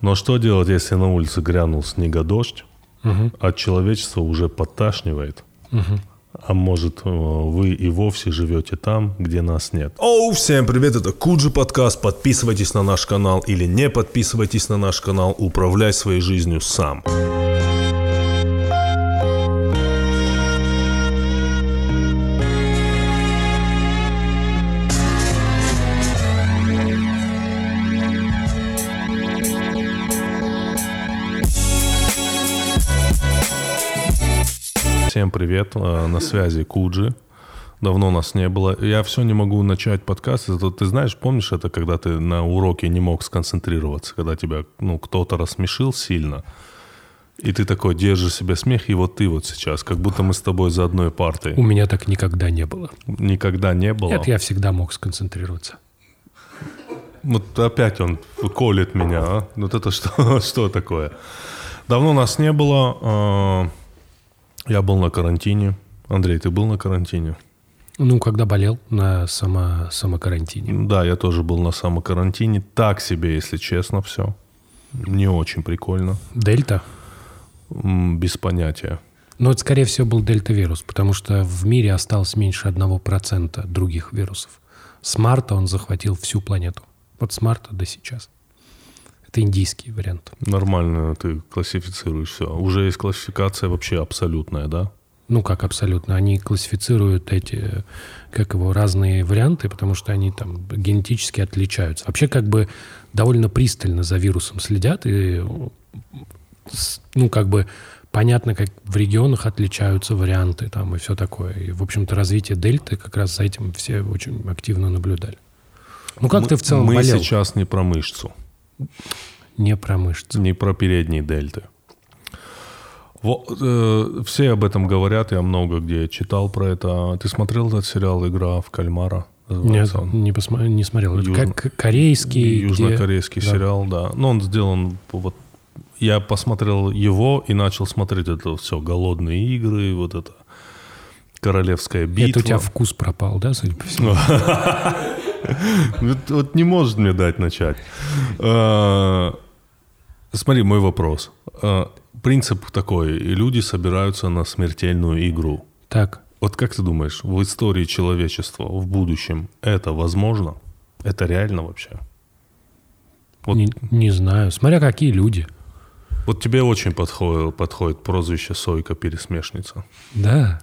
Но что делать, если на улице грянул снегодождь, Мгм. а человечество уже подташнивает? Мгм. А может, э, вы и вовсе живете там, где нас нет? Оу, всем привет, это Куджи подкаст. Подписывайтесь на наш канал или не подписывайтесь на наш канал. Управляй своей жизнью сам. Всем привет, э, на связи Куджи. Давно нас не было. Я все не могу начать подкаст. Это, ты знаешь, помнишь это, когда ты на уроке не мог сконцентрироваться, когда тебя ну, кто-то рассмешил сильно, и ты такой держишь себе смех, и вот ты вот сейчас, как будто мы с тобой за одной партой. У меня так никогда не было. Никогда не было. Нет, я всегда мог сконцентрироваться. Вот опять он колет меня. а? Вот это что, что такое? Давно нас не было. Я был на карантине. Андрей, ты был на карантине? Ну, когда болел на само, самокарантине. Да, я тоже был на самокарантине. Так себе, если честно, все. Не очень прикольно. Дельта? Без понятия. Ну, это, скорее всего, был дельта-вирус, потому что в мире осталось меньше 1% других вирусов. С марта он захватил всю планету. Вот с марта до сейчас. Это индийский вариант. Нормально ты классифицируешь все. Уже есть классификация вообще абсолютная, да? Ну, как абсолютно. Они классифицируют эти, как его, разные варианты, потому что они там генетически отличаются. Вообще, как бы довольно пристально за вирусом следят, и, ну, как бы понятно, как в регионах отличаются варианты там и все такое. И, в общем-то, развитие дельты как раз за этим все очень активно наблюдали. Ну, как Мы- ты в целом Мы болел? сейчас не про мышцу, Не про мышцы. не про передние дельты. Во- э, все об этом говорят, я много где читал про это. Ты смотрел этот сериал «Игра в кальмара»? Нет, он? не, посма- не смотрел. Южно- как корейский. где- Южнокорейский да. сериал, да. Но он сделан вот. Я посмотрел его и начал смотреть это все голодные игры, вот это королевская битва. Это у тебя вкус пропал, да, судя по всему? Вот, не может мне дать начать. Э, Смотри, мой вопрос. Э, Принцип такой: люди собираются на смертельную игру. Так. Вот как ты думаешь, в истории человечества в будущем это возможно? Это реально вообще? Вот Не, не знаю. Смотря какие люди. Вот тебе очень подходит, подходит прозвище Сойка Пересмешница. Да.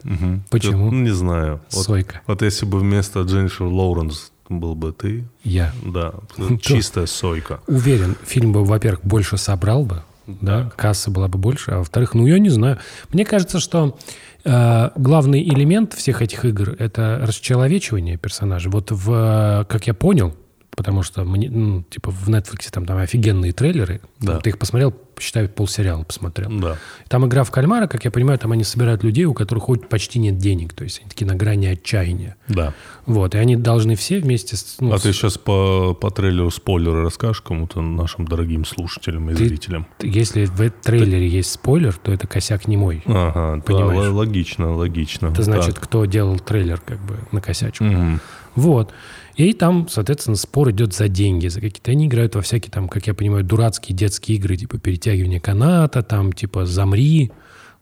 Почему? Ну, не знаю. Вот, Сойка. вот если бы вместо Дженнифер Лоуренс был бы ты, Я да, То- чистая Сойка. уверен, фильм бы, во-первых, больше собрал бы, да, касса была бы больше, а во-вторых, ну, я не знаю. Мне кажется, что э, главный элемент всех этих игр – это расчеловечивание персонажей. Вот в, как я понял, потому что мне, ну, типа в Netflix там, там офигенные трейлеры, Да. ты их посмотрел, считай, полсериала посмотрел. Да. Там игра в кальмара, как я понимаю, там они собирают людей, у которых хоть почти нет денег, то есть они такие на грани отчаяния. Да. Вот, и они должны все вместе... с- ну, а с- ты сейчас по, по трейлеру спойлеры расскажешь кому-то, нашим дорогим слушателям и Ты- зрителям? Если в трейлере есть спойлер, то это косяк не мой. Ага, да, Понимаешь. л- логично, логично. Это значит, Так. кто делал трейлер, как бы накосячил. Мгм. Вот. И там, соответственно, спор идет за деньги, за какие-то. Они играют во всякие там, как я понимаю, дурацкие детские игры, типа перетягивание каната, там, типа замри,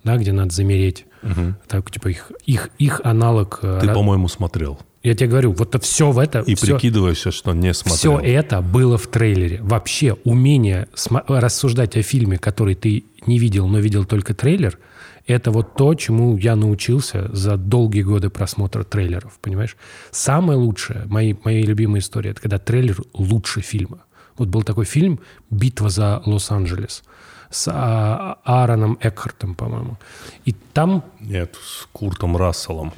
да, где надо замереть. Так, типа их, их, их аналог. э, Ты, ра- по-моему, смотрел. Я тебе говорю, вот это все в это. И все, прикидываешься, что не смотрел. Все это было в трейлере. Вообще умение рассуждать о фильме, который ты не видел, но видел только трейлер, это вот то, чему я научился за долгие годы просмотра трейлеров, понимаешь? Самое лучшее, мои, мои любимые истории, это когда трейлер лучше фильма. Вот был такой фильм «Битва за Лос-Анджелес» с а, Аароном Экхартом, по-моему. И там Нет, с Куртом Расселом.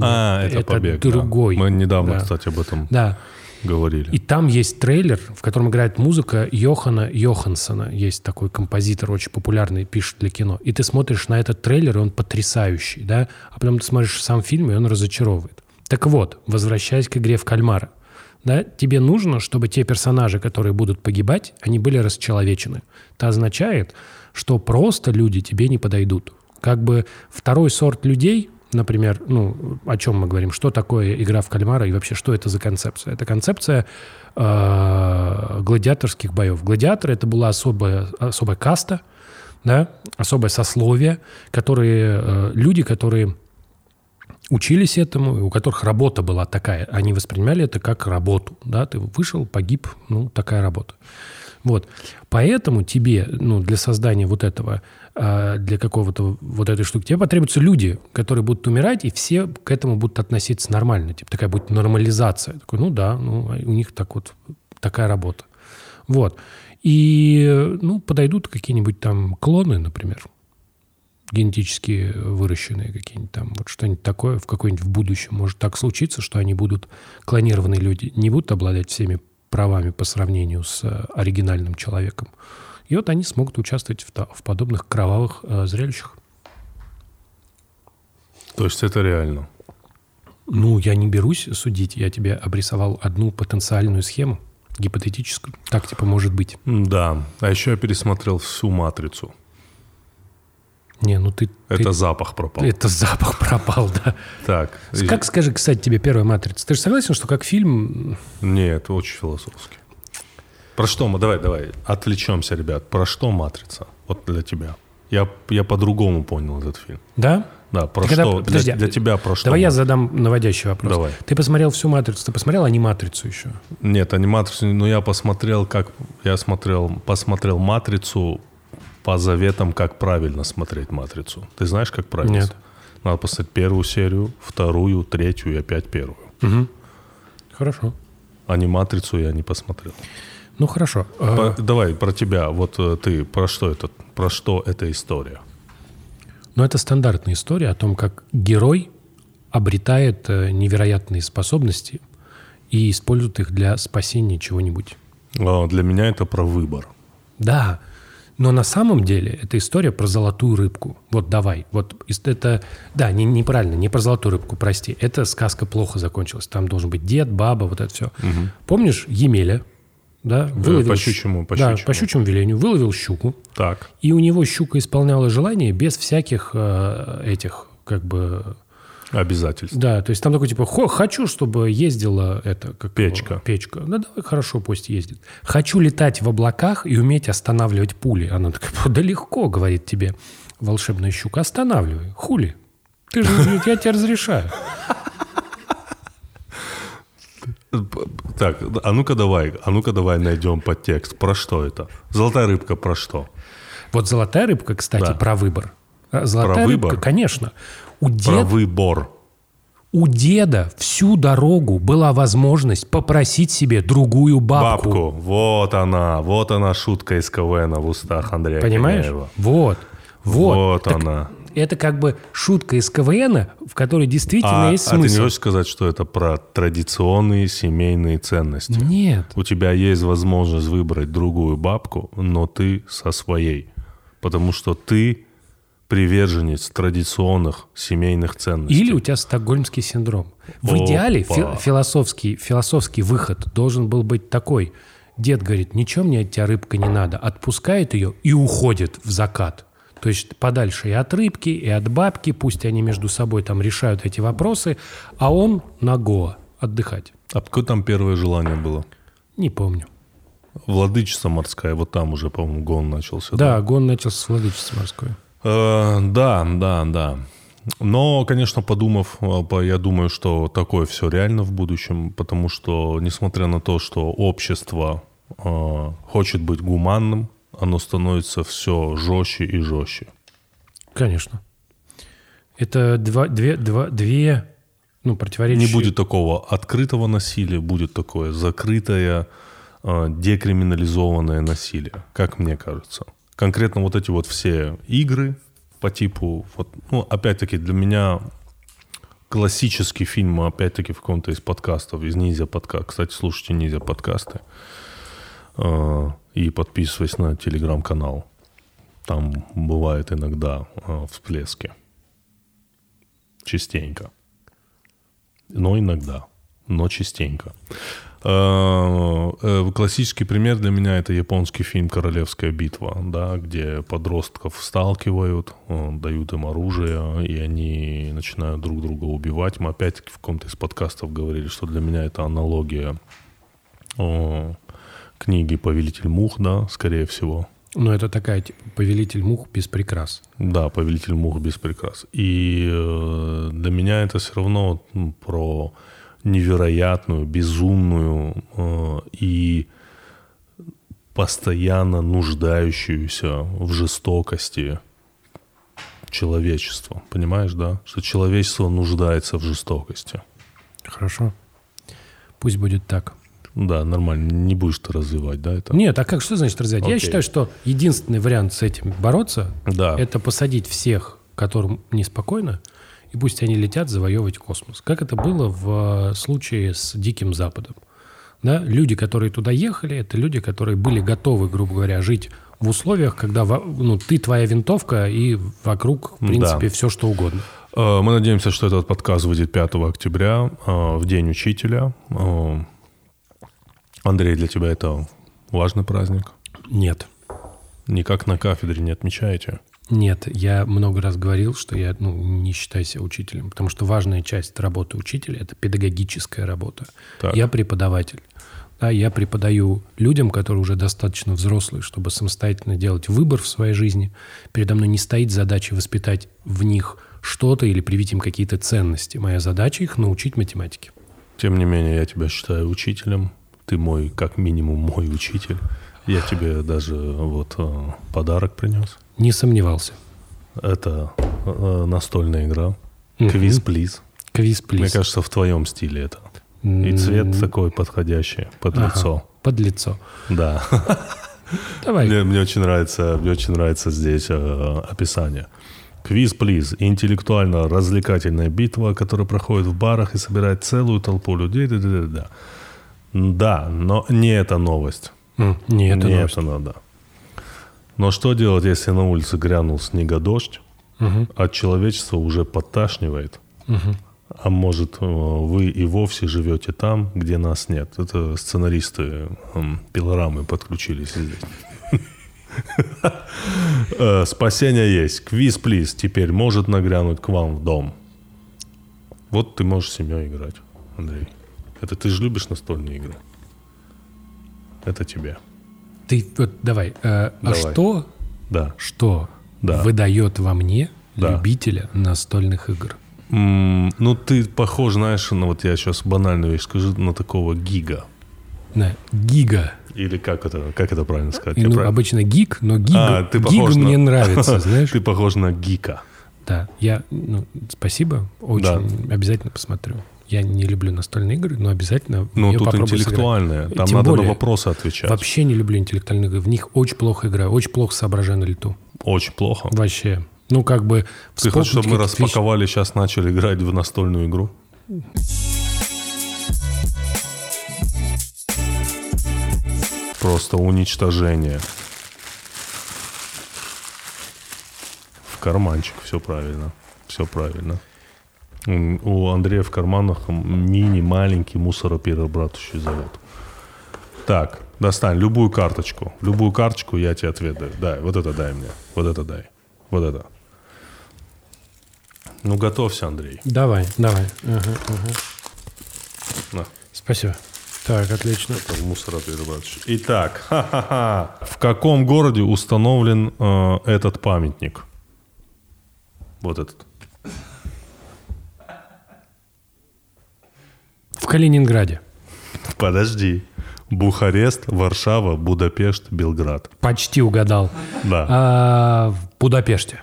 А, это, это побег. да. другой. Мы недавно, Да. кстати, об этом да, говорили. И там есть трейлер, в котором играет музыка Йохана Йохансона. Есть такой композитор, очень популярный, пишет для кино. И ты смотришь на этот трейлер, и он потрясающий, да? А потом ты смотришь сам фильм, и он разочаровывает. Так вот, возвращаясь к игре в кальмара. Да, тебе нужно, чтобы те персонажи, которые будут погибать, они были расчеловечены. Это означает, что просто люди тебе не подойдут. Как бы второй сорт людей, например, ну, о чем мы говорим, что такое игра в кальмара и вообще что это за концепция? Это концепция э, гладиаторских боев. Гладиаторы это была особая, особая каста, да, особое сословие, которые, э, люди, которые учились этому, у которых работа была такая, они воспринимали это как работу, да, ты вышел, погиб, ну, такая работа. Вот. Поэтому тебе, ну, для создания вот этого, для какого-то вот этой штуки, тебе потребуются люди, которые будут умирать, и все к этому будут относиться нормально. Типа такая будет нормализация. Такой, ну да, ну, у них так вот такая работа. Вот. И, ну, подойдут какие-нибудь там клоны, например, генетически выращенные какие-нибудь там, вот что-нибудь такое в какой-нибудь в будущем. Может так случиться, что они будут, клонированные люди, не будут обладать всеми правами по сравнению с э, оригинальным человеком. И вот они смогут участвовать в, в подобных кровавых э, зрелищах. То есть это реально? Ну, я не берусь судить. Я тебе обрисовал одну потенциальную схему, гипотетическую. Так, типа, может быть. Да. А еще я пересмотрел всю «Матрицу». Не, ну ты... Это ты, запах пропал. Это запах пропал, да. Так. Как, скажи, кстати, тебе «Первая матрица»? Ты же согласен, что как фильм... Нет, очень философский. Про что мы? Давай, давай, отвлечемся, ребят. Про что «Матрица»? Вот для тебя. Я, я по-другому понял этот фильм. Да? Да, про Ты что? Когда, подожди, для, для тебя про что? Давай я задам наводящий вопрос. Давай. Ты посмотрел всю «Матрицу», ты посмотрел «Аниматрицу» еще? Нет, «Аниматрицу», но я посмотрел, как... Я смотрел, посмотрел «Матрицу» по заветам, как правильно смотреть «Матрицу». Ты знаешь, как правильно? Нет. Надо посмотреть первую серию, вторую, третью и опять первую. Угу. Хорошо. А не «Матрицу» я не посмотрел. Ну, хорошо. По, давай про тебя. Вот э, ты, про что это, про что эта история? Ну, это стандартная история о том, как герой обретает э, невероятные способности и использует их для спасения чего-нибудь. А, для меня это про выбор. Да. Но на самом деле это история про золотую рыбку. Вот давай. Вот это... Да, не, неправильно, не про золотую рыбку, прости. Это сказка плохо закончилась. Там должен быть дед, баба, вот это все. Угу. Помнишь Емеля? Да, выловил, по щучьему, по да, по щучьему велению. Выловил щуку. Так. И у него щука исполняла желание без всяких э, этих, как бы... Обязательств. Да, то есть там такой типа, хочу, чтобы ездила это... Как печка. Его, печка. Ну, давай, хорошо, пусть ездит. Хочу летать в облаках и уметь останавливать пули. Она такая, да легко, говорит тебе волшебная щука, останавливай. Хули. Ты же, я тебе разрешаю. Так, а ну-ка давай, а ну-ка давай найдем подтекст. Про что это? Золотая рыбка про что? Вот золотая рыбка, кстати, да. про выбор. Золотая про рыбка, выбор? конечно. У дед... Про выбор. У деда всю дорогу была возможность попросить себе другую бабку. Бабку. Вот она. Вот она шутка из КВН в устах Андрея Понимаешь? Киреева. Вот. Вот, вот так она. Это как бы шутка из КВН, в которой действительно а, есть смысл. А ты не хочешь сказать, что это про традиционные семейные ценности? Нет. У тебя есть возможность выбрать другую бабку, но ты со своей. Потому что ты приверженец традиционных семейных ценностей. Или у тебя стокгольмский синдром. В Опа. идеале фи- философский, философский выход должен был быть такой. Дед говорит, ничего мне от тебя рыбка не надо. Отпускает ее и уходит в закат. То есть подальше и от рыбки, и от бабки. Пусть они между собой там решают эти вопросы. А он на Гоа отдыхать. А какое там первое желание было? Не помню. Владычица морская, вот там уже, по-моему, гон начался. Да, да? гон начался с владычицы морской. Э, да, да, да. Но, конечно, подумав, э, я думаю, что такое все реально в будущем, потому что, несмотря на то, что общество э, хочет быть гуманным, оно становится все жестче и жестче. Конечно. Это два, две, два, две ну, противоречия. Не будет такого открытого насилия, будет такое закрытое, э, декриминализованное насилие, как мне кажется конкретно вот эти вот все игры по типу, вот, ну, опять-таки, для меня классический фильм, опять-таки, в каком-то из подкастов, из Низя подкаста. Кстати, слушайте Низя подкасты. Э, и подписывайтесь на телеграм-канал. Там бывает иногда э, всплески. Частенько. Но иногда. Но частенько. Э, э, Классический пример для меня это японский фильм «Королевская битва», да, где подростков сталкивают, э, дают им оружие, и они начинают друг друга убивать. Мы опять-таки в каком-то из подкастов говорили, что для меня это аналогия э, книги «Повелитель мух», да, скорее всего. Ну, это такая, типа, повелитель мух без прикрас. Да, «Повелитель мух без прикрас». И э, для меня это все равно ну, про невероятную, безумную э, и постоянно нуждающуюся в жестокости человечество. Понимаешь, да? Что человечество нуждается в жестокости. Хорошо. Пусть будет так. Да, нормально. Не будешь ты развивать, да, это? Нет, а как, что значит развивать? Я Окей. считаю, что единственный вариант с этим бороться Да. это посадить всех, которым неспокойно, и пусть они летят завоевывать космос. Как это было в э, случае с Диким Западом. Да? Люди, которые туда ехали, это люди, которые были готовы, грубо говоря, жить в условиях, когда ну, ты твоя винтовка и вокруг, в принципе, все что угодно. Э, Мы надеемся, что этот подкаст выйдет 5 октября, э, в День учителя. Андрей, для тебя это важный праздник? Нет. Никак на кафедре не отмечаете? Нет, я много раз говорил, что я ну, не считаю себя учителем, потому что важная часть работы учителя – это педагогическая работа. Так. Я преподаватель. Да, я преподаю людям, которые уже достаточно взрослые, чтобы самостоятельно делать выбор в своей жизни. Передо мной не стоит задача воспитать в них что-то или привить им какие-то ценности. Моя задача их научить математике. Тем не менее, я тебя считаю учителем. Ты мой, как минимум, мой учитель. Я тебе даже вот э, подарок принес. Не сомневался. Это э, настольная игра. Квиз, плиз. Квиз, Мне плиз. кажется, в твоем стиле это. И цвет такой подходящий под ага, лицо. Под лицо. Да. Давай. Мне, мне очень нравится, мне очень нравится здесь э, описание. Квиз, плиз. Интеллектуально-развлекательная битва, которая проходит в барах и собирает целую толпу людей. Да, да, да, да. Да, но не эта новость. М, Не, это не новость. это надо. Но что делать, если на улице грянул снегодождь, Мгм, а человечество уже подташнивает? мгм. А может, э, вы и вовсе живете там, где нас нет? Это сценаристы пилорамы подключились здесь. Э, Спасение есть. Квиз, плиз, теперь может нагрянуть к вам в дом. Вот ты можешь с семьей играть, Андрей. Это ты же любишь настольные игры. Это тебе. Ты вот давай. э, А Давай. что, Да. что Да. выдает во мне Да. любителя настольных игр? М, Ну, ты похож, знаешь, на вот я сейчас банальную вещь скажу, на такого гига. На гига. Или как это, как это правильно сказать? И, ну, прав- обычно гик, но гиг, А, ты гиг на- мне нравится, знаешь? Ты похож на гика. Да, я, ну, спасибо, очень обязательно посмотрю. Я не люблю настольные игры, но обязательно Ну, её тут сыграть. интеллектуальные. Там Тем надо более, на вопросы отвечать. Вообще не люблю интеллектуальные игры. В них очень плохо играю, очень плохо соображаю на лету. Очень плохо. Вообще. Ну, как бы... Ты хочешь, чтобы мы какие-то вещи. распаковали, сейчас начали играть в настольную игру? Просто уничтожение. В карманчик, все правильно. Все правильно. У Андрея в карманах мини маленький мусороперерабатывающий завод. Так, достань любую карточку. Любую карточку я тебе отведаю. Дай, вот это дай мне. Вот это дай. Вот это. Ну, готовься, Андрей. Давай, давай. Ага, ага. На, Спасибо. Так, отлично. это мусороперерабатывающий. Итак, ха-ха-ха. в каком городе установлен э, этот памятник? Вот этот. В Калининграде. Подожди. Бухарест, Варшава, Будапешт, Белград. Почти угадал. Да. А, в Будапеште.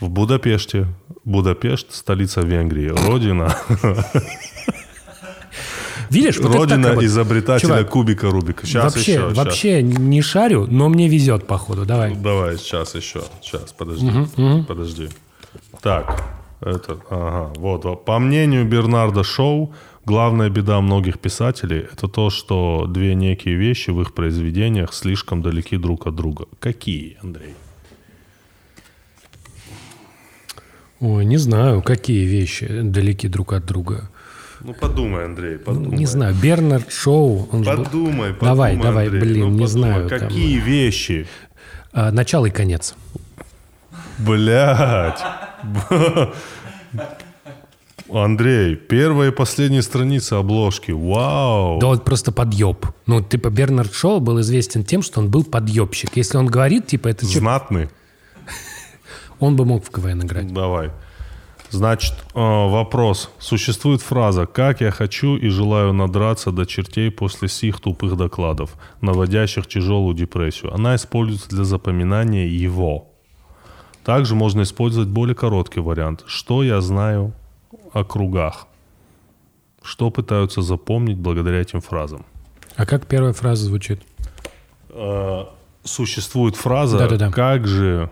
В Будапеште. Будапешт, столица Венгрии. Родина, Видишь, вот родина изобретателя Чувак, кубика Рубика. Сейчас вообще, еще. вообще не шарю, но мне везет, походу. Давай. Давай, сейчас еще. Сейчас, подожди. Подожди. Так, это, ага, вот. По мнению Бернарда Шоу, главная беда многих писателей – это то, что две некие вещи в их произведениях слишком далеки друг от друга. Какие, Андрей? Ой, не знаю, какие вещи далеки друг от друга. Ну подумай, Андрей, подумай. Не знаю, Бернард Шоу. он же был- Подумай, подумай, Давай, давай, Андрей, блин, ну, не подумай, знаю, там- Какие вещи? А, начало и конец. Блять. Андрей, первая и последняя страница обложки. Вау. Да вот просто подъеб. Ну, типа, Бернард Шоу был известен тем, что он был подъебщик. Если он говорит, типа, это Знатный. он бы мог в КВН играть. Давай. Значит, э, вопрос. Существует фраза «Как я хочу и желаю надраться до чертей после сих тупых докладов, наводящих тяжелую депрессию». Она используется для запоминания его. Также можно использовать более короткий вариант. Что я знаю о кругах? Что пытаются запомнить благодаря этим фразам? А как первая фраза звучит? Э, Существует фраза Да-да-да. «Как же,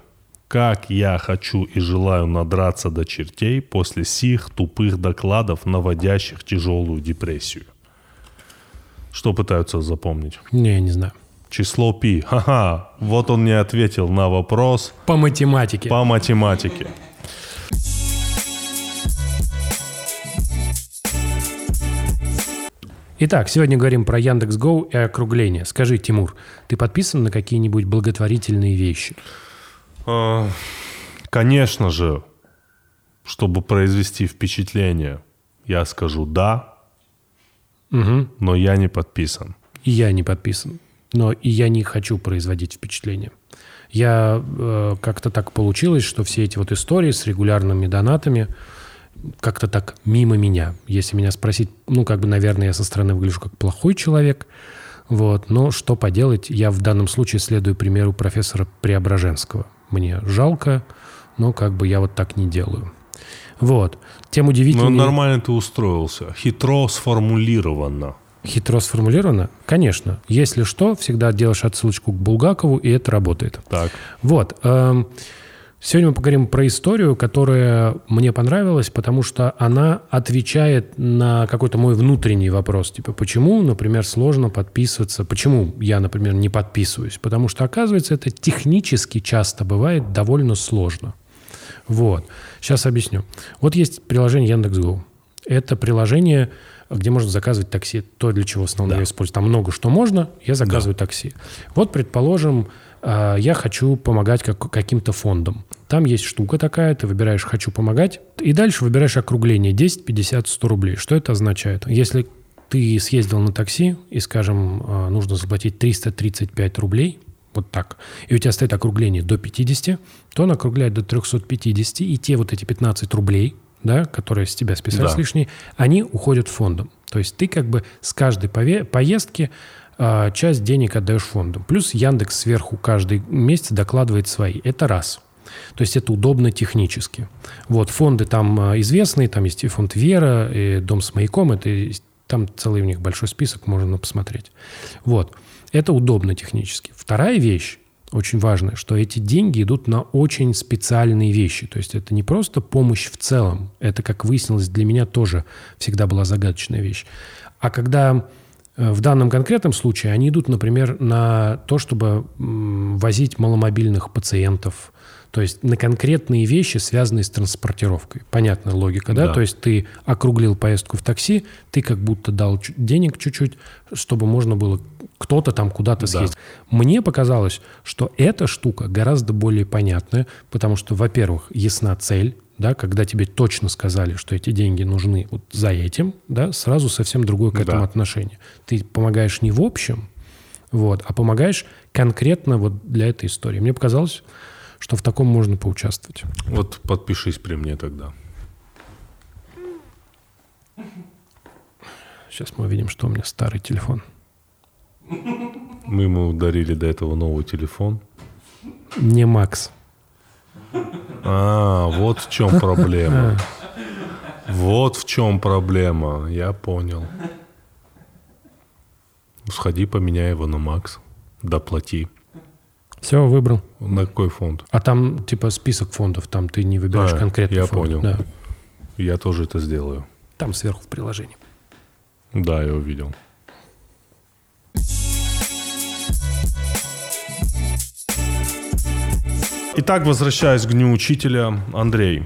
как я хочу и желаю надраться до чертей после сих тупых докладов, наводящих тяжелую депрессию». Что пытаются запомнить? Не, не знаю. Число пи. Ха-ха, вот он не ответил на вопрос По математике. по математике. Итак, сегодня говорим про Яндекс.Гоу и округление. Скажи, Тимур, ты подписан на какие-нибудь благотворительные вещи? А, Конечно же, чтобы произвести впечатление, я скажу «да», Угу. но я не подписан. И я не подписан. Но и я не хочу производить впечатление. Я э, как-то так получилось, что все эти вот истории с регулярными донатами как-то так мимо меня. Если меня спросить, ну, как бы, наверное, я со стороны выгляжу как плохой человек. Вот. Но что поделать, я в данном случае следую примеру профессора Преображенского. Мне жалко, но как бы я вот так не делаю. Вот. Тем Ну, удивительнее... нормально ты устроился. Хитро сформулировано. Хитро сформулировано? Конечно. Если что, всегда делаешь отсылочку к Булгакову, и это работает. Так. Вот. эм, Сегодня мы поговорим про историю, которая мне понравилась, потому что она отвечает на какой-то мой внутренний вопрос. Типа, почему, например, сложно подписываться? Почему я, например, не подписываюсь? Потому что, оказывается, это технически часто бывает довольно сложно. Вот. Сейчас объясню. Вот есть приложение Яндекс.Го. Это приложение, где можно заказывать такси. То, для чего в основном я использую. Там много что можно, я заказываю такси. Вот, предположим, а, я хочу помогать как- каким-то фондам. Там есть штука такая, ты выбираешь «хочу помогать», и дальше выбираешь округление 10, 50, 100 рублей. Что это означает? Если ты съездил на такси, и, скажем, а, нужно заплатить 335 рублей, вот так, и у тебя стоит округление до 50, то он округляет до 350, и те вот эти 15 рублей, да, которые с тебя списались Да. лишние, они уходят фондом. То есть ты как бы с каждой пове- поездки а, часть денег отдаешь фонду. Плюс Яндекс сверху каждый месяц докладывает свои. Это раз. То есть это удобно технически. Вот, фонды там а, известные, там есть и фонд Вера, и Дом с маяком, это там целый у них большой список, можно посмотреть. Вот, это удобно технически. Вторая вещь, очень важная, что эти деньги идут на очень специальные вещи. То есть это не просто помощь в целом, это, как выяснилось, для меня тоже всегда была загадочная вещь. А когда э, в данном конкретном случае они идут, например, на то, чтобы возить маломобильных пациентов, то есть на конкретные вещи, связанные с транспортировкой. Понятная логика, да? Да. То есть ты округлил поездку в такси, ты как будто дал денег чуть-чуть, чтобы можно было кто-то там куда-то Да. съездить. Мне показалось, что эта штука гораздо более понятная, потому что, во-первых, ясна цель, да, когда тебе точно сказали, что эти деньги нужны вот за этим, да, сразу совсем другое к этому Да. отношение. Ты помогаешь не в общем, вот, а помогаешь конкретно вот для этой истории. Мне показалось, что в таком можно поучаствовать. Вот подпишись при мне тогда. Сейчас мы увидим, что у меня старый телефон. Мы ему дарили до этого новый телефон. Не Макс. А, вот в чем проблема. Вот в чем проблема. Я понял. Сходи, поменяй его на Макс. Доплати. Все, выбрал. На какой фонд? А там типа список фондов, там ты не выбираешь А, конкретный я фонд. понял. Да. Я тоже это сделаю. Там сверху в приложении. Да, я увидел. Итак, возвращаясь к Дню Учителя, Андрей,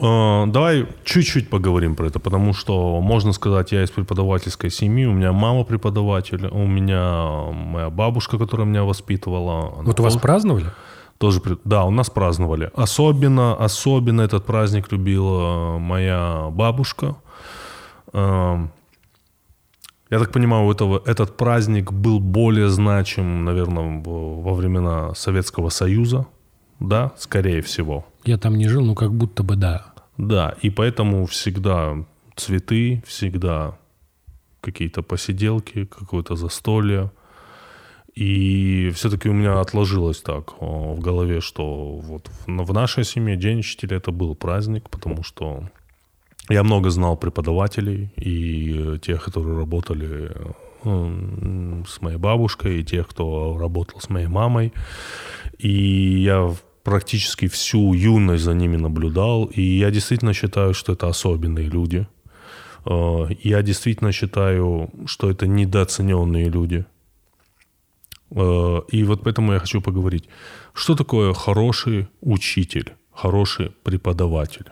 Давай чуть-чуть поговорим про это, потому что, можно сказать, я из преподавательской семьи, у меня мама преподаватель, у меня моя бабушка, которая меня воспитывала. Вот у вас тоже- праздновали? тоже, да, у нас праздновали. Особенно, особенно этот праздник любила моя бабушка. Я так понимаю, у этого, этот праздник был более значим, наверное, во времена Советского Союза, да, скорее всего. Я там не жил, ну как будто бы да. Да, и поэтому всегда цветы, всегда какие-то посиделки, какое-то застолье. И все-таки у меня отложилось так о, в голове, что вот в, нашей семье День учителя это был праздник, потому что я много знал преподавателей и э, тех, которые работали м, с моей бабушкой, и тех, кто работал с моей мамой. И я практически всю юность за ними наблюдал. И я действительно считаю, что это особенные люди. Э, Я действительно считаю, что это недооцененные люди. Э, И вот поэтому я хочу поговорить. Что такое хороший учитель, хороший преподаватель?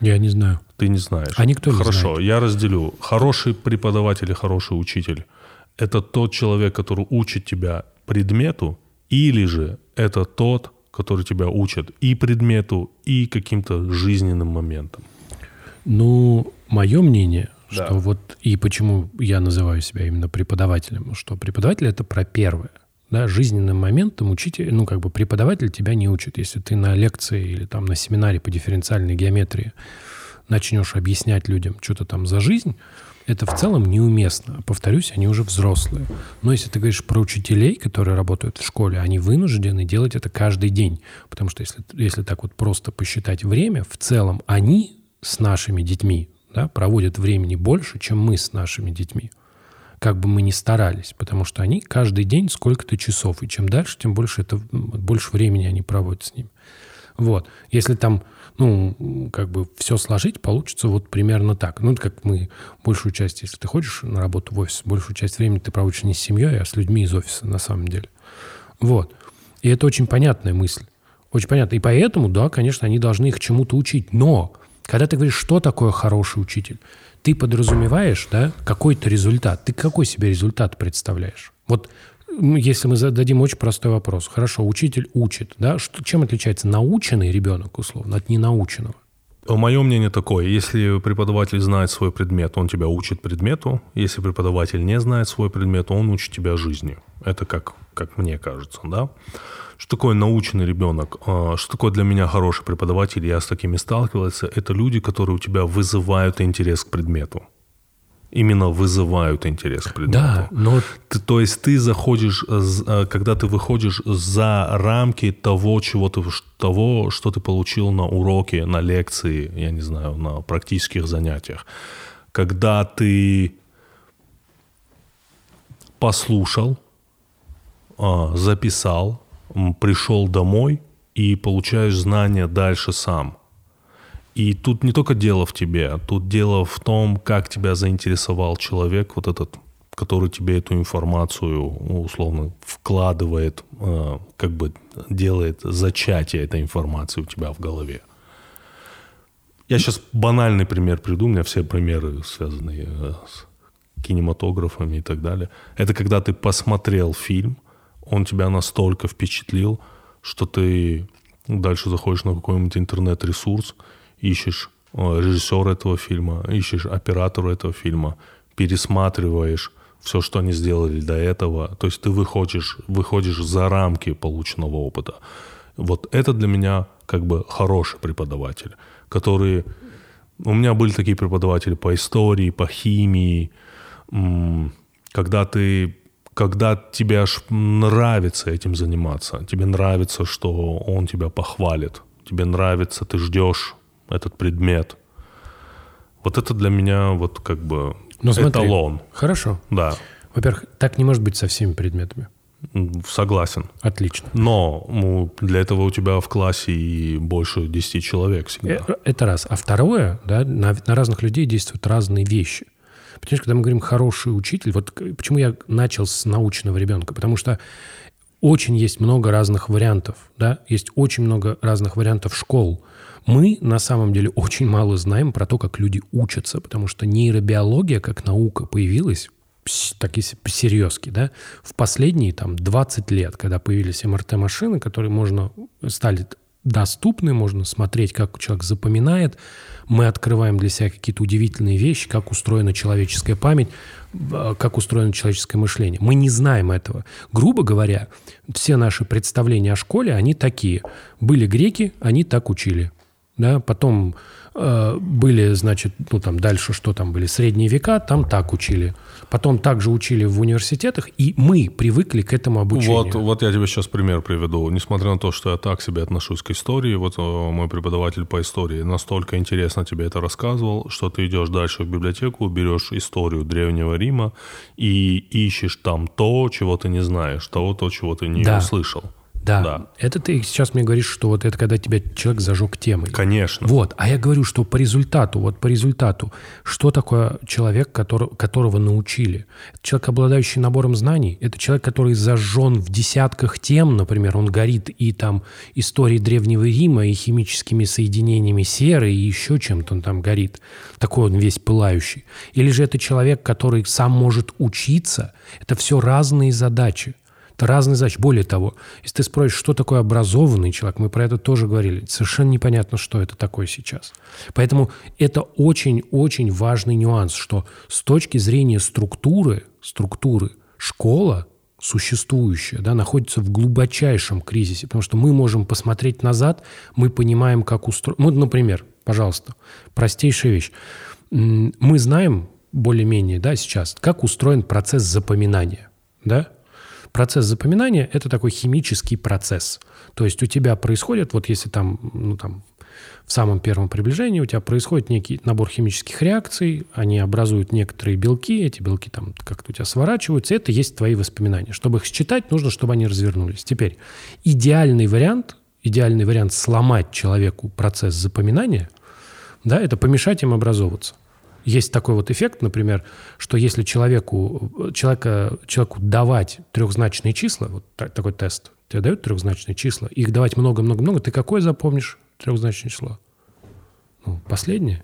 Я не знаю. Ты не знаешь. А никто не Хорошо, знает. я разделю. Хороший преподаватель и хороший учитель – это тот человек, который учит тебя предмету, или же это тот, который тебя учит и предмету, и каким-то жизненным моментам. Ну, мое мнение, Да. что вот и почему я называю себя именно преподавателем, что преподаватель это про первое. Да, жизненным моментом учитель, ну, как бы преподаватель тебя не учит. Если ты на лекции или там на семинаре по дифференциальной геометрии начнешь объяснять людям что-то там за жизнь, это в целом неуместно. Повторюсь, они уже взрослые. Но если ты говоришь про учителей, которые работают в школе, они вынуждены делать это каждый день. Потому что если, если так вот просто посчитать время, в целом они с нашими детьми да, проводят времени больше, чем мы с нашими детьми. Как бы мы ни старались, потому что они каждый день сколько-то часов, и чем дальше, тем больше, это, больше времени они проводят с ним. Вот. Если там, ну, как бы все сложить, получится вот примерно так. Ну, это как мы большую часть, если ты ходишь на работу в офис, большую часть времени ты проводишь не с семьей, а с людьми из офиса на самом деле. Вот. И это очень понятная мысль. Очень понятно. И поэтому, да, конечно, они должны их чему-то учить. Но, когда ты говоришь, что такое хороший учитель, ты подразумеваешь, да, какой-то результат. Ты какой себе результат представляешь? Вот если мы зададим очень простой вопрос. Хорошо, учитель учит, да? Что, чем отличается наученный ребенок, условно, от ненаученного? Мое мнение такое, если преподаватель знает свой предмет, он тебя учит предмету. Если преподаватель не знает свой предмет, он учит тебя жизнью. Это как, как мне кажется, да? Что такое наученный ребенок? А, Что такое для меня хороший преподаватель? Я с такими сталкивался. Это люди, которые у тебя вызывают интерес к предмету. Именно вызывают интерес к предмету. Да, но Ты- то есть ты заходишь, э, э, когда ты выходишь за рамки того, чего ты, того, что ты получил на уроке, на лекции, я не знаю, на практических занятиях. Когда ты послушал, а, записал, пришел домой и получаешь знания дальше сам. И тут не только дело в тебе, тут дело в том, как тебя заинтересовал человек, вот этот, который тебе эту информацию ну, условно вкладывает, э, как бы делает зачатие этой информации у тебя в голове. Я сейчас банальный пример приду, у меня все примеры связанные э, с кинематографами и так далее. Это когда ты посмотрел фильм, он тебя настолько впечатлил, что ты дальше заходишь на какой-нибудь интернет-ресурс, ищешь э, режиссера этого фильма, ищешь оператора этого фильма, пересматриваешь все, что они сделали до этого. То есть ты выходишь, выходишь за рамки полученного опыта. Вот это для меня как бы хороший преподаватель, который... У меня были такие преподаватели по истории, по химии, когда ты когда тебе аж нравится этим заниматься, тебе нравится, что он тебя похвалит, тебе нравится, ты ждешь этот предмет. Вот это для меня вот как бы Ну, смотри. эталон. хорошо. Да, Во-первых, так не может быть со всеми предметами. согласен. Отлично. Но ну, для этого у тебя в классе и больше 10 человек всегда. Э, Это раз. А второе, да, на, на разных людей действуют разные вещи. Понимаешь, когда мы говорим хороший учитель, вот почему я начал с научного ребенка, потому что очень есть много разных вариантов, да, есть очень много разных вариантов школ. Мы на самом деле очень мало знаем про то, как люди учатся, потому что нейробиология как наука появилась так если по-серьезки, да, в последние там 20 лет, когда появились МРТ-машины, которые можно, стали доступны, можно смотреть, как человек запоминает, мы открываем для себя какие-то удивительные вещи, как устроена человеческая память, а, как устроено человеческое мышление. Мы не знаем этого. Грубо говоря, все наши представления о школе, они такие. Были греки, они так учили. Да? Потом э, были, значит, ну там дальше что там были, средние века, там так учили. Потом также учили в университетах, и мы привыкли к этому обучению. Вот, вот я тебе сейчас пример приведу. Несмотря на то, что я так себе отношусь к истории, вот э, мой преподаватель по истории настолько интересно тебе это рассказывал, что ты идешь дальше в библиотеку, берешь историю Древнего Рима и ищешь там то, чего ты не знаешь, того, то, чего ты не Да. услышал. Да. Да. Это ты сейчас мне говоришь, что вот это когда тебя человек зажег темой. Конечно. Вот. А я говорю, что по результату, вот по результату, что такое человек, который, которого научили? Это человек, обладающий набором знаний. Это человек, который зажжен в десятках тем, например, он горит и там историей Древнего Рима, и химическими соединениями серы, и еще чем-то он там горит. Такой он весь пылающий. Или же это человек, который сам может учиться. Это все разные задачи. Это разные задачи. Более того, если ты спросишь, что такое образованный человек, мы про это тоже говорили, совершенно непонятно, что это такое сейчас. Поэтому это очень-очень важный нюанс, что с точки зрения структуры, структуры школа существующая, да, находится в глубочайшем кризисе, потому что мы можем посмотреть назад, мы понимаем, как устроен... Вот, например, пожалуйста, простейшая вещь. Мы знаем более-менее, да, сейчас, как устроен процесс запоминания, да? Процесс запоминания – это такой химический процесс. То есть у тебя происходит, вот если там, ну, там в самом первом приближении у тебя происходит некий набор химических реакций, они образуют некоторые белки, эти белки там как-то у тебя сворачиваются, это есть твои воспоминания. Чтобы их считать, нужно, чтобы они развернулись. Теперь, идеальный вариант, идеальный вариант сломать человеку процесс запоминания, да, это помешать им образовываться. Есть такой вот эффект, например, что если человеку, человека, человеку давать трехзначные числа, вот та- такой тест, тебе дают трехзначные числа, их давать много-много-много, ты какое запомнишь трехзначное число? Ну, последнее.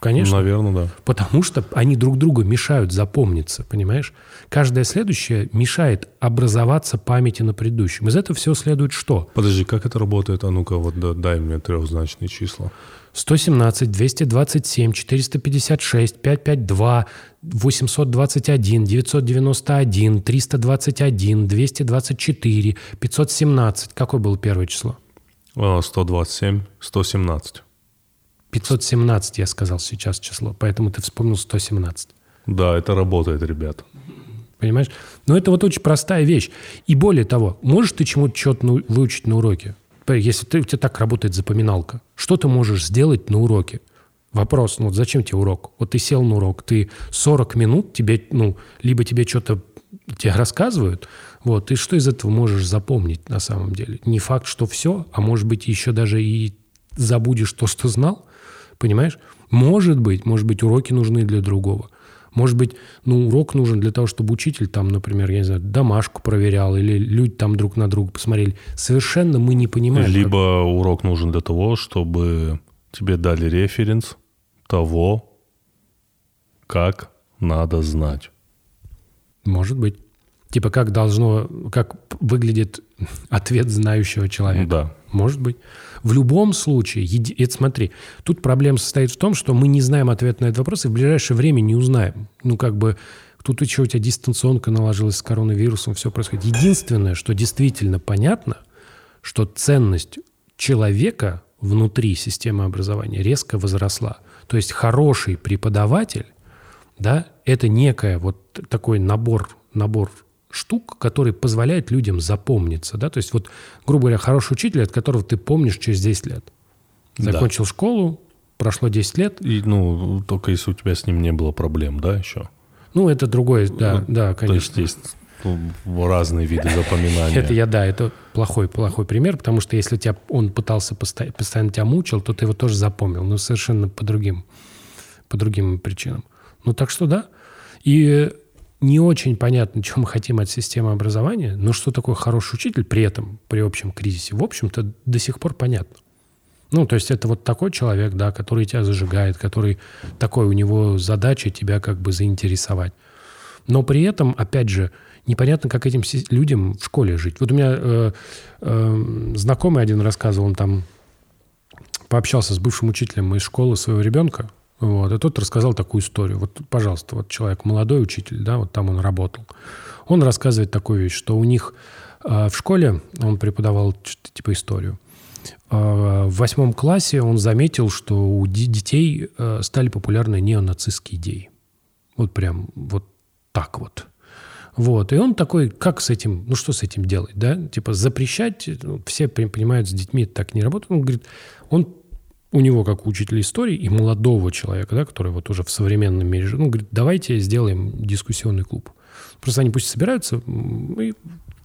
Конечно. Наверное, да. Потому что они друг другу мешают запомниться, понимаешь? Каждое следующее мешает образоваться памяти на предыдущем. Из этого всего следует что? Подожди, как это работает? А ну-ка, вот да- дай мне трехзначные числа. 117, 227, 456, 552, 821, 991, 321, 224, 517. Какое было первое число? А, 127, 117. 517 я сказал сейчас число, поэтому ты вспомнил 117. Да, это работает, ребят. Понимаешь? Но это вот очень простая вещь. И более того, можешь ты чему-то что-то выучить на уроке? Если ты, у тебя так работает запоминалка, что ты можешь сделать на уроке? Вопрос, ну вот зачем тебе урок? Вот ты сел на урок, ты 40 минут, тебе, ну, либо тебе что-то тебе рассказывают, вот, и что из этого можешь запомнить на самом деле? Не факт, что все, а может быть еще даже и забудешь то, что знал, понимаешь? Может быть, может быть, уроки нужны для другого. Может быть, ну, урок нужен для того, чтобы учитель там, например, я не знаю, домашку проверял, или люди там друг на друга посмотрели. Совершенно мы не понимаем. как- Либо урок нужен для того, чтобы тебе дали референс того, как надо знать. Может быть. Типа как должно, как выглядит ответ знающего человека. Да. Может быть. В любом случае, еди- это смотри, тут проблема состоит в том, что мы не знаем ответ на этот вопрос и в ближайшее время не узнаем. Ну, как бы, тут еще у тебя дистанционка наложилась с коронавирусом, все происходит. Единственное, что действительно понятно, что ценность человека внутри системы образования резко возросла. То есть хороший преподаватель, да, это некая вот такой набор, набор штук, который позволяет людям запомниться, да, то есть вот, грубо говоря, хороший учитель, от которого ты помнишь через 10 лет. Да. Закончил школу, прошло 10 лет, И, ну, только если у тебя с ним не было проблем, да, еще? ну, это другое, да, да, То конечно. есть есть ну, разные виды запоминания. Это я, да, это плохой, плохой пример, потому что если тебя, он пытался посто- постоянно тебя мучил, то ты его тоже запомнил, но совершенно по другим, по другим причинам. Ну, так что да. И не очень понятно, чего мы хотим от системы образования, но что такое хороший учитель при этом, при общем кризисе, в общем-то, до сих пор понятно. Ну, то есть это вот такой человек, да, который тебя зажигает, который такой, у него задача тебя как бы заинтересовать. Но при этом, опять же, непонятно, как этим людям в школе жить. Вот у меня э, э, знакомый один рассказывал, он там пообщался с бывшим учителем из школы своего ребенка, вот, и тот рассказал такую историю. Вот, пожалуйста, вот человек, молодой учитель, да, вот там он работал. Он рассказывает такую вещь, что у них э, в школе, он преподавал типа историю, э, в восьмом классе он заметил, что у детей э, стали популярны неонацистские идеи. Вот прям вот так вот. Вот. И он такой, как с этим, ну что с этим делать, да? Типа запрещать, ну, все понимают, с детьми так не работает. Он говорит, он у него, как у учителя истории и молодого человека, да, который вот уже в современном мире, ну, говорит, давайте сделаем дискуссионный клуб. Просто они пусть собираются и...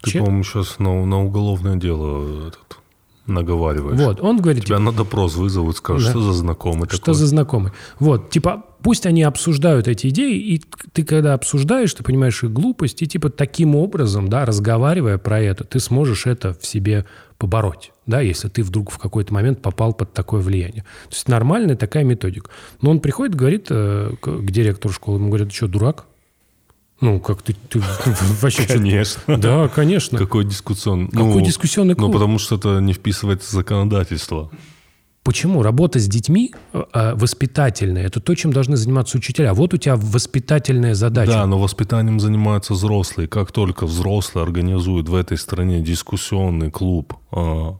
Ты, чек... по-моему, сейчас на, на уголовное дело этот, наговариваешь. Вот, он говорит... Тебя типа, на допрос вызовут, скажут, да. что за знакомый Что такой? за знакомый. Вот, типа, пусть они обсуждают эти идеи, и ты, когда обсуждаешь, ты понимаешь их глупость, и типа таким образом, да, разговаривая про это, ты сможешь это в себе побороть, да, если ты вдруг в какой-то момент попал под такое влияние. То есть нормальная такая методика. Но он приходит, говорит э, к, к директору школы, ему говорят, что, дурак? Ну, как ты, ты вообще... Конечно. Да, конечно. Какой дискуссионный... Какой ну, дискуссионный клуб? Ну, потому что это не вписывается в законодательство. Почему? Работа с детьми э, э, воспитательная – это то, чем должны заниматься учителя. Вот у тебя воспитательная задача. Да, но воспитанием занимаются взрослые. Как только взрослые организуют в этой стране дискуссионный клуб э,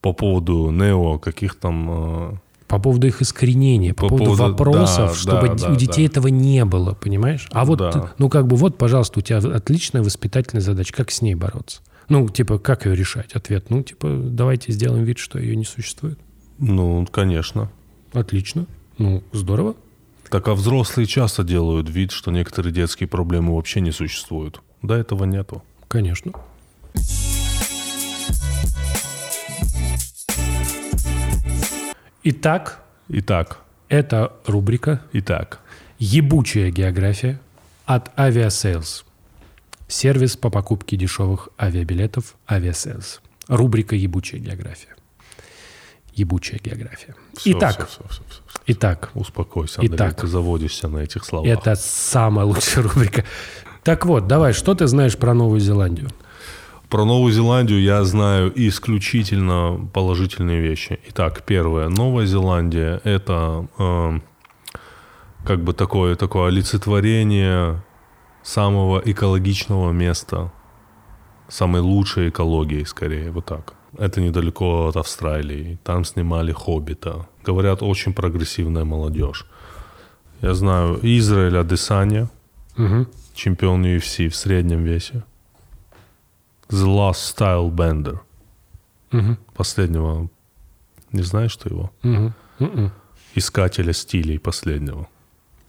по поводу нео, каких там... Э, по поводу их искоренения, по, по поводу, поводу вопросов, да, чтобы да, у детей да. этого не было, понимаешь? А вот, да. ну как бы вот, пожалуйста, у тебя отличная воспитательная задача. Как с ней бороться? Ну, типа, как ее решать? Ответ, ну, типа, давайте сделаем вид, что ее не существует. Ну, конечно. Отлично. Ну, здорово. Так а взрослые часто делают вид, что некоторые детские проблемы вообще не существуют. Да, этого нету. Конечно. Итак. Итак. Это рубрика. Итак. Ебучая география от Aviasales. Сервис по покупке дешевых авиабилетов Aviasales. Рубрика «Ебучая география» ебучая география. Все, итак, все, все, все, все, итак, успокойся, Андрей, итак, ты заводишься на этих словах. Это самая лучшая рубрика. Так вот, давай, что ты знаешь про Новую Зеландию? Про Новую Зеландию я знаю исключительно положительные вещи. Итак, первое. Новая Зеландия – это э, как бы такое, такое олицетворение самого экологичного места, самой лучшей экологии, скорее, вот так. Это недалеко от Австралии. Там снимали «Хоббита». Говорят, очень прогрессивная молодежь. Я знаю Израиль Адесаня, угу. чемпион UFC в среднем весе. The Last Style Bender. Угу. Последнего. Не знаешь, что его? Угу. Угу. Искателя стилей последнего.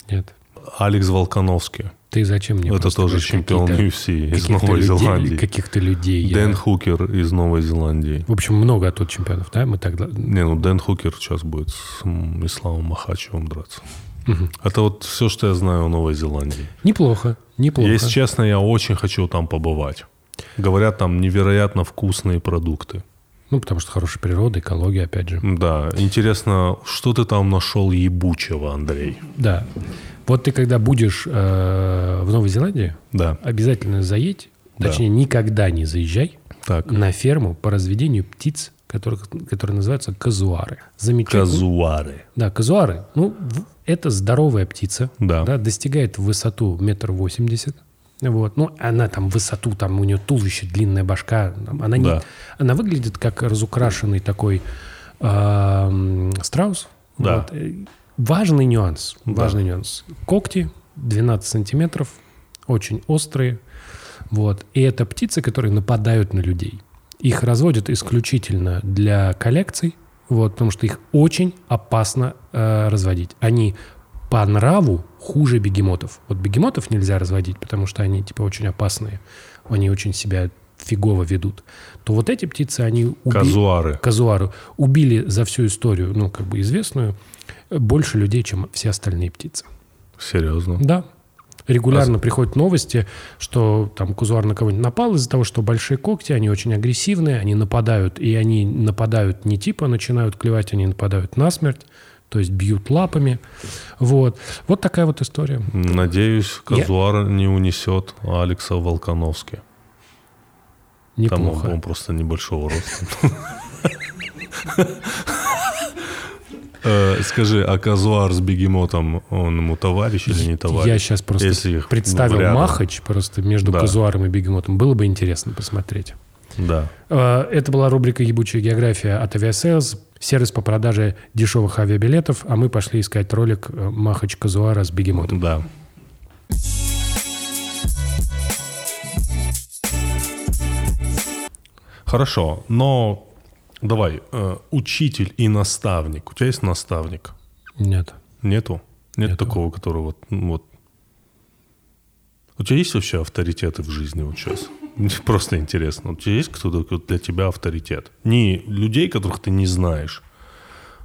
Нет. Алекс Волконовский. Ты зачем мне Это тоже чемпион UFC из Новой людей, Зеландии. Каких-то людей. Дэн я... Хукер из Новой Зеландии. В общем, много тут чемпионов, да? Мы тогда... Не, ну Дэн Хукер сейчас будет с Исламом Махачевым драться. Угу. Это вот все, что я знаю о Новой Зеландии. Неплохо, неплохо. Если честно, я очень хочу там побывать. Говорят, там невероятно вкусные продукты. Ну, потому что хорошая природа, экология, опять же. Да. Интересно, что ты там нашел ебучего, Андрей? Да. Вот ты когда будешь э, в Новой Зеландии, да. обязательно заедь, да. точнее, никогда не заезжай так. на ферму по разведению птиц, которые, которые называются казуары. Замечательно. Казуары. Да, казуары. Ну, это здоровая птица. Да. да достигает высоту метр восемьдесят. Вот. Ну, она там высоту, там у нее туловище, длинная башка. Она, не, да. она выглядит как разукрашенный такой э, страус. Да. Вот. Важный нюанс. Важный да. нюанс. Когти 12 сантиметров, очень острые. Вот. И это птицы, которые нападают на людей. Их разводят исключительно для коллекций, вот, потому что их очень опасно э, разводить. Они по нраву хуже бегемотов. Вот бегемотов нельзя разводить, потому что они типа очень опасные. Они очень себя фигово ведут. То вот эти птицы, они убили... Казуары. Казуары. Убили за всю историю, ну, как бы известную, больше людей, чем все остальные птицы. Серьезно? Да. Регулярно приходят новости, что там Кузуар на кого-нибудь напал из-за того, что большие когти, они очень агрессивные, они нападают, и они нападают не типа начинают клевать, они нападают насмерть, то есть бьют лапами. Вот. Вот такая вот история. Надеюсь, Казуар не унесет Алекса Волконовски. Там он, Неплохо. он просто небольшого роста. Э, Скажи, а Казуар с бегемотом, он ему товарищ или не товарищ? Я сейчас просто Если их представил рядом. Махач просто между Да. Казуаром и Бегемотом. Было бы интересно посмотреть. Да. Э, Это была рубрика «Ебучая география» от Aviasales, сервис по продаже дешевых авиабилетов, а мы пошли искать ролик э, Махач Казуара с Бегемотом. Да. Хорошо, но давай, э, учитель и наставник. У тебя есть наставник? Нет. Нету? Нет Нету. такого, который вот, ну, вот... У тебя есть вообще авторитеты в жизни вот сейчас? Просто интересно. У тебя есть кто-то для тебя авторитет? Не людей, которых ты не знаешь,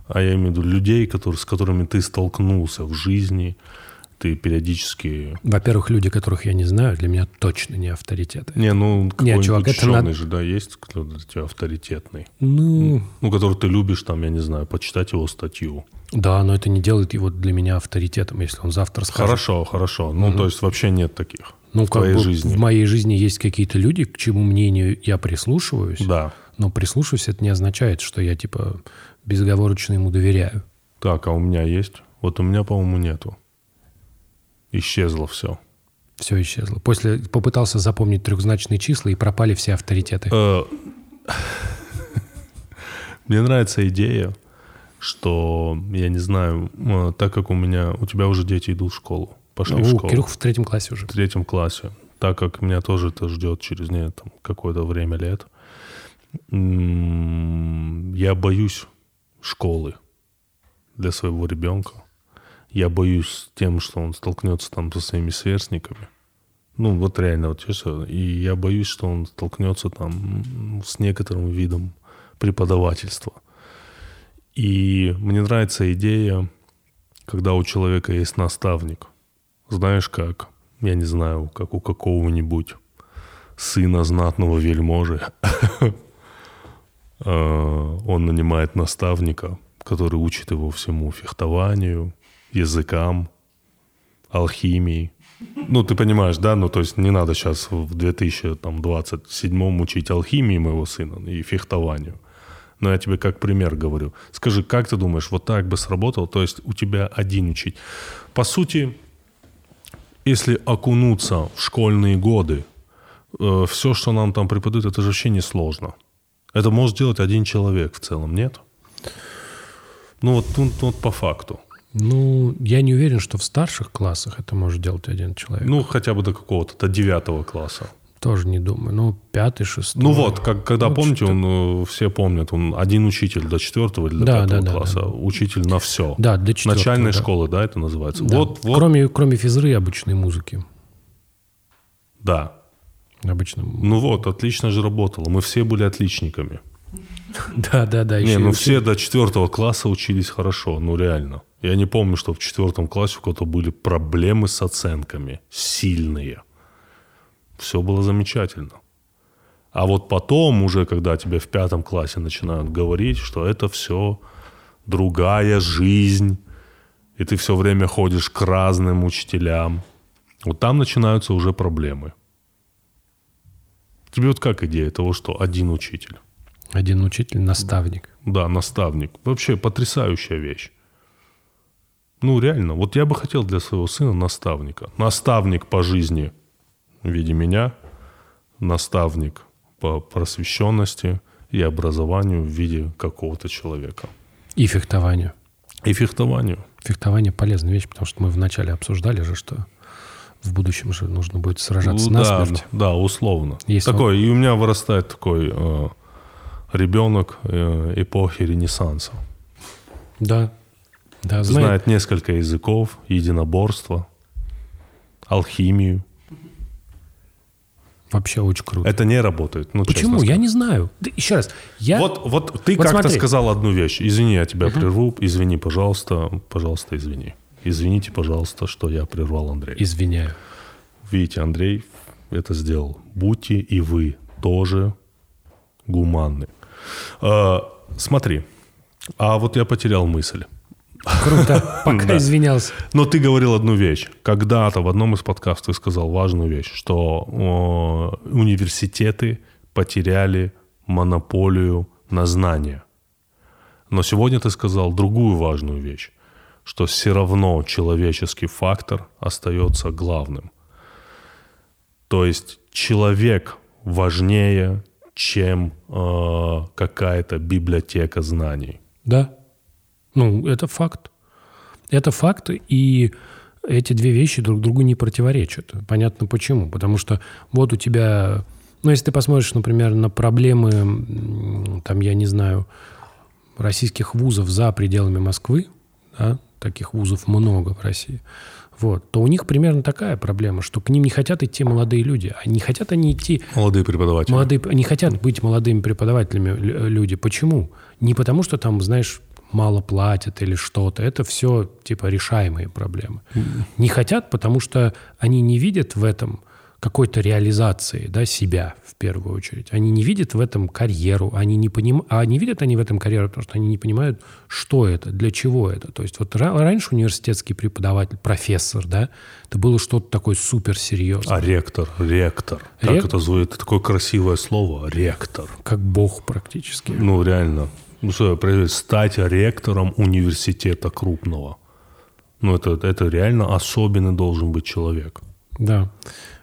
а я имею в виду людей, которые, с которыми ты столкнулся в жизни, ты периодически... Во-первых, люди, которых я не знаю, для меня точно не авторитеты. Не, ну, какой-нибудь чувак, это ученый надо- же, да, есть кто-то для тебя авторитетный? Ну, Ну, который ты любишь, там, я не знаю, почитать его статью. Да, но это не делает его для меня авторитетом, если он завтра скажет. Хорошо, хорошо. Ну, то есть вообще нет таких Ну, в как твоей бы жизни. в моей жизни есть какие-то люди, к чему мнению я прислушиваюсь, Да. но прислушиваюсь, это не означает, что я, типа, безоговорочно ему доверяю. Так, а у меня есть? Вот у меня, по-моему, нету. Исчезло все. Все исчезло. После попытался запомнить трехзначные числа, и пропали все авторитеты. Э, Мне нравится идея, что, я не знаю, э, так как у меня, у тебя уже дети идут в школу, пошли в У, школу. Кирюх в третьем классе уже. в третьем классе, так как меня тоже это ждет через не, там, какое-то время лет, я боюсь школы для своего ребенка. Я боюсь тем, что он столкнется там со своими сверстниками. Ну, вот реально, вот честно. И я боюсь, что он столкнется там с некоторым видом преподавательства. И мне нравится идея, когда у человека есть наставник. Знаешь как? Я не знаю, как у какого-нибудь сына знатного вельможи. Э, Он нанимает наставника, который учит его всему фехтованию, языкам, алхимии. Ну, ты понимаешь, да? Ну, то есть не надо сейчас в 2027 учить алхимии моего сына и фехтованию. Но я тебе как пример говорю. Скажи, как ты думаешь, вот так бы сработало? То есть у тебя один учить. По сути, если окунуться в школьные годы, все, что нам там преподают, это же вообще не сложно. Это может делать один человек в целом, нет? Ну вот, ну, вот по факту. Ну, я не уверен, что в старших классах это может делать один человек. Ну, хотя бы до какого-то, до девятого класса. Тоже не думаю. Ну, пятый, шестой. Ну вот, как, когда, Ну, помните, что-то- он, э, все помнят, он один учитель до четвертого или до Да, пятого да, да, класса. да. Учитель на все. Да, до четвертого, Начальной да. школы, да, это называется? Да. Вот, вот, Кроме, кроме физры и обычной музыки. да. Обычно. Ну вот, отлично же работало. Мы все были отличниками. Да, да, да. Не, ну все до четвертого класса учились хорошо, ну реально. Я не помню, что в четвертом классе у кого-то были проблемы с оценками, сильные. Все было замечательно. А вот потом уже, когда тебе в пятом классе начинают говорить, что это все другая жизнь, и ты все время ходишь к разным учителям, вот там начинаются уже проблемы. Тебе вот как идея того, что один учитель? Один учитель, наставник. Да, наставник. Вообще потрясающая вещь. Ну, реально. Вот я бы хотел для своего сына наставника. Наставник по жизни в виде меня, наставник по просвещенности и образованию в виде какого-то человека. И фехтованию. И фехтованию. Фехтование полезная вещь, потому что мы вначале обсуждали же, что в будущем же нужно будет сражаться Ну, да, насмерть. да, условно. Если такой, и у меня вырастает такой э, ребенок э, эпохи Ренессанса. Да. Да, знает. Знает несколько языков, единоборство, алхимию. Вообще очень круто. Это не работает. Ну, Почему? Я не знаю. Да, еще раз. Я... Вот, вот ты Вот как-то сказал одну вещь. Извини, я тебя прерву. Извини, пожалуйста. Пожалуйста, извини. Извините, пожалуйста, что я прервал Андрея. Извиняю. видите, Андрей это сделал. Будьте и вы тоже гуманны. А, смотри, а вот я потерял мысль. Круто, пока извинялся. Но ты говорил одну вещь. Когда-то в одном из подкастов ты сказал важную вещь, что университеты потеряли монополию на знания. Но сегодня ты сказал другую важную вещь, что все равно человеческий фактор остается главным. То есть человек важнее, чем э, какая-то библиотека знаний. Да. Ну, это факт. Это факт, и эти две вещи друг другу не противоречат. Понятно почему. Потому что вот у тебя... Ну, если ты посмотришь, например, на проблемы, там, я не знаю, российских вузов за пределами Москвы, да, таких вузов много в России, вот, то у них примерно такая проблема, что к ним не хотят идти молодые люди. А не хотят они идти Молодые преподаватели. Молодые, не хотят быть молодыми преподавателями лю- люди. Почему? Не потому, что там, знаешь, мало платят или что-то. Это все, типа, решаемые проблемы. Не хотят, потому что они не видят в этом какой-то реализации да, себя в первую очередь. Они не видят в этом карьеру, они не поним... а не видят они в этом карьеру, потому что они не понимают, что это, для чего это. То есть вот ра- раньше университетский преподаватель, профессор, да, это было что-то такое суперсерьезное. А ректор, ректор. Как Рек- это звучит? Это такое красивое слово. Ректор. Как бог практически. Ну, реально. Ну, стать ректором университета крупного. Ну, это, это реально особенный должен быть человек. Да.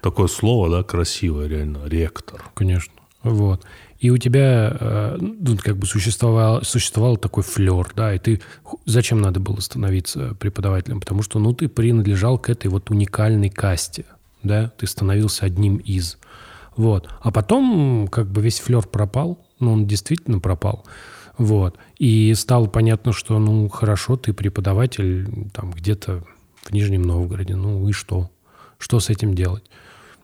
Такое слово, да, красивое, реально. Ректор. Конечно. Вот. И у тебя э, ну, как бы существовал, существовал такой флер, да, и ты... Зачем надо было становиться преподавателем? Потому что, ну, ты принадлежал к этой вот уникальной касте, да, ты становился одним из. Вот. А потом как бы весь флер пропал, ну, он действительно пропал. Вот. И стало понятно, что, ну, хорошо, ты преподаватель там где-то в Нижнем Новгороде, ну и что? Что с этим делать?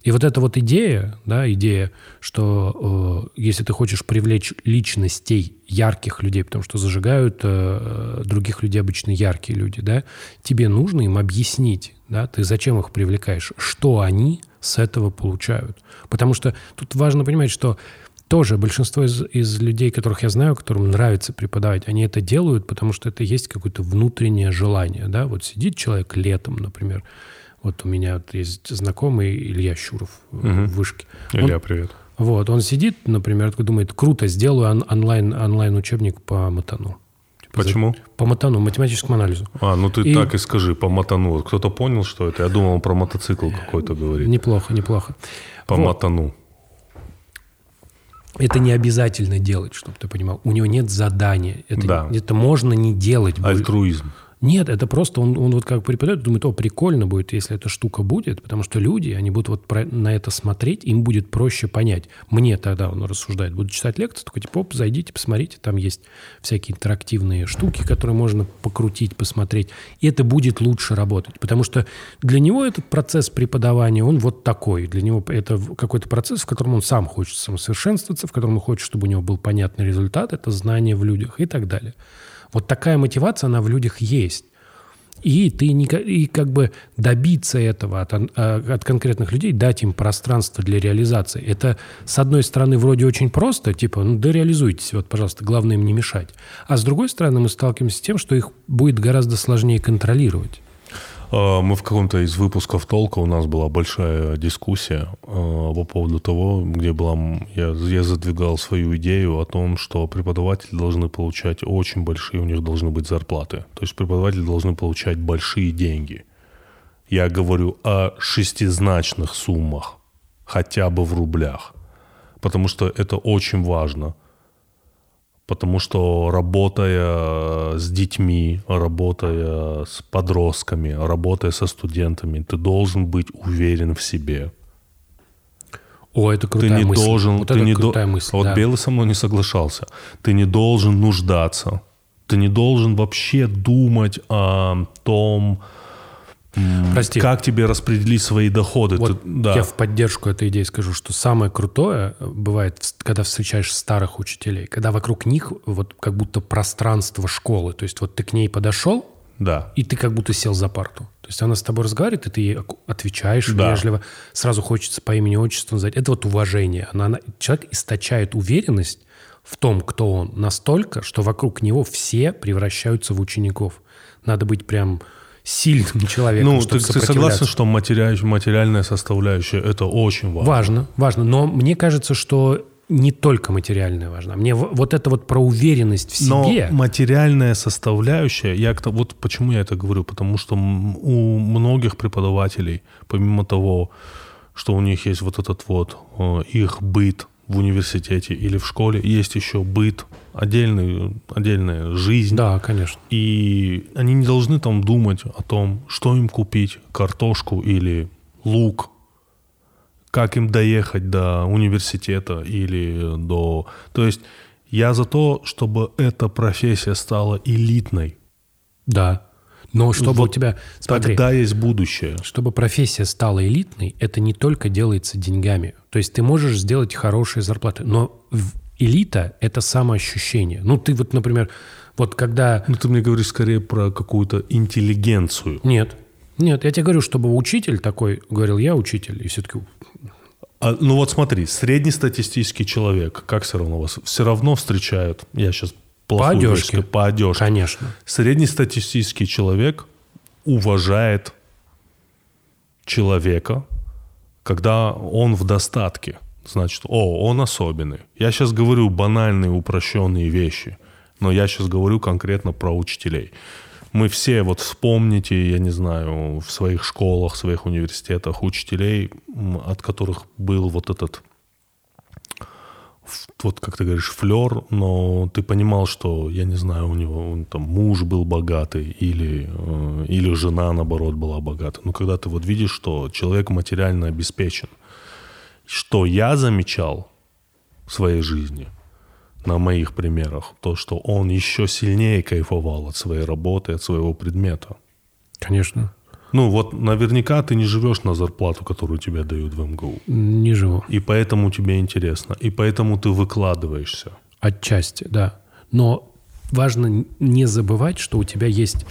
И вот эта вот идея, да, идея, что э, если ты хочешь привлечь личностей, ярких людей, потому что зажигают э, других людей обычно яркие люди, да, тебе нужно им объяснить, да, ты зачем их привлекаешь, что они с этого получают. Потому что тут важно понимать, что тоже большинство из, из людей, которых я знаю, которым нравится преподавать, они это делают, потому что это есть какое-то внутреннее желание, да, вот сидит человек летом, например, вот у меня вот есть знакомый Илья Щуров э, в Вышке. Он- Илья, привет. вот, он сидит, например, думает, круто, сделаю он- онлайн, онлайн-учебник по матану. Типа, Почему? По матану, математическому анализу. А, ну ты И- так и скажи, по мотану. Вот Кто-то понял, что это? Я думал, он про мотоцикл какой-то говорит. Неплохо, неплохо. По Вот. мотану. Это не обязательно делать, чтобы ты понимал. У него нет задания. Это, Да. это можно не делать. Альтруизм. Нет, это просто он, он вот как преподает, думает, о, прикольно будет, если эта штука будет, потому что люди, они будут вот про- на это смотреть, им будет проще понять. Мне тогда он рассуждает, буду читать лекции, такой типа, оп, зайдите, посмотрите, там есть всякие интерактивные штуки, которые можно покрутить, посмотреть, и это будет лучше работать, потому что для него этот процесс преподавания, он вот такой, для него это какой-то процесс, в котором он сам хочет самосовершенствоваться, в котором он хочет, чтобы у него был понятный результат, это знание в людях и так далее. Вот такая мотивация, она в людях есть. И ты не, и как бы добиться этого от, а, от конкретных людей, дать им пространство для реализации. Это, с одной стороны, вроде очень просто, типа, ну да реализуйтесь, вот, пожалуйста, главное им не мешать. А с другой стороны, мы сталкиваемся с тем, что их будет гораздо сложнее контролировать. А, Мы в каком-то из выпусков толка у нас была большая дискуссия а, по поводу того, где была я, я задвигал свою идею о том, что преподаватели должны получать очень большие, у них должны быть зарплаты. То есть преподаватели должны получать большие деньги. Я говорю о шестизначных суммах, хотя бы в рублях, потому что это очень важно. Потому что работая с детьми, работая с подростками, работая со студентами, ты должен быть уверен в себе. О, это Ты крутая не мысль. должен... Вот ты не до- крутая мысль, Вот да. Белый со мной не соглашался. Ты не должен нуждаться. Ты не должен вообще думать о том, Прости. как тебе распределить свои доходы. Вот Ты- да. я в поддержку этой идеи скажу, что самое крутое бывает, когда встречаешь старых учителей, когда вокруг них вот как будто пространство школы. То есть вот ты к ней подошел, Да. и ты как будто сел за парту. То есть она с тобой разговаривает, и ты ей отвечаешь Да. вежливо, сразу хочется по имени отчеству назвать. Это вот уважение. Она, она- человек источает уверенность в том, кто он, настолько, что вокруг него все превращаются в учеников. Надо быть прям сильным человеком, Ну, ты, ты согласен, что материаль- материальная составляющая это очень важно? Важно, важно. Но мне кажется, что не только материальная важна. Мне вот это вот про уверенность в Но себе. материальная составляющая, я то- вот почему я это говорю, потому что у многих преподавателей, помимо того, что у них есть вот этот вот э, их быт в университете или в школе, есть еще быт, отдельный, отдельная жизнь. Да, конечно. И они не должны там думать о том, что им купить, картошку или лук, как им доехать до университета или до... То есть я за то, чтобы эта профессия стала элитной. Да. Но чтобы Вот у тебя... Смотри, Тогда есть будущее. чтобы профессия стала элитной, это не только делается деньгами. То есть ты можешь сделать хорошие зарплаты, но элита – это самоощущение. Ну, ты вот, например, вот когда... Ну, ты мне говоришь скорее про какую-то интеллигенцию. Нет, нет, я тебе говорю, чтобы учитель такой, говорил, я учитель, и все-таки А, ну вот смотри, среднестатистический человек, как все равно вас, все равно встречают, я сейчас вещь одежке. по одежке. Конечно. Среднестатистический человек уважает человека, когда он в достатке. Значит, о, он особенный. Я сейчас говорю банальные, упрощенные вещи, но я сейчас говорю конкретно про учителей. Мы все, вот вспомните, я не знаю, в своих школах, в своих университетах учителей, от которых был вот этот вот как ты говоришь, флер, но ты понимал, что, я не знаю, у него он, там муж был богатый или, э, или жена, наоборот, была богата. Но когда ты вот видишь, что человек материально обеспечен, что я замечал в своей жизни на моих примерах, то, что он еще сильнее кайфовал от своей работы, от своего предмета. Конечно. Ну вот наверняка ты не живешь на зарплату, которую тебе дают в МГУ. Не живу. И поэтому тебе интересно. И поэтому ты выкладываешься. Отчасти, да. Но важно не забывать, что у тебя есть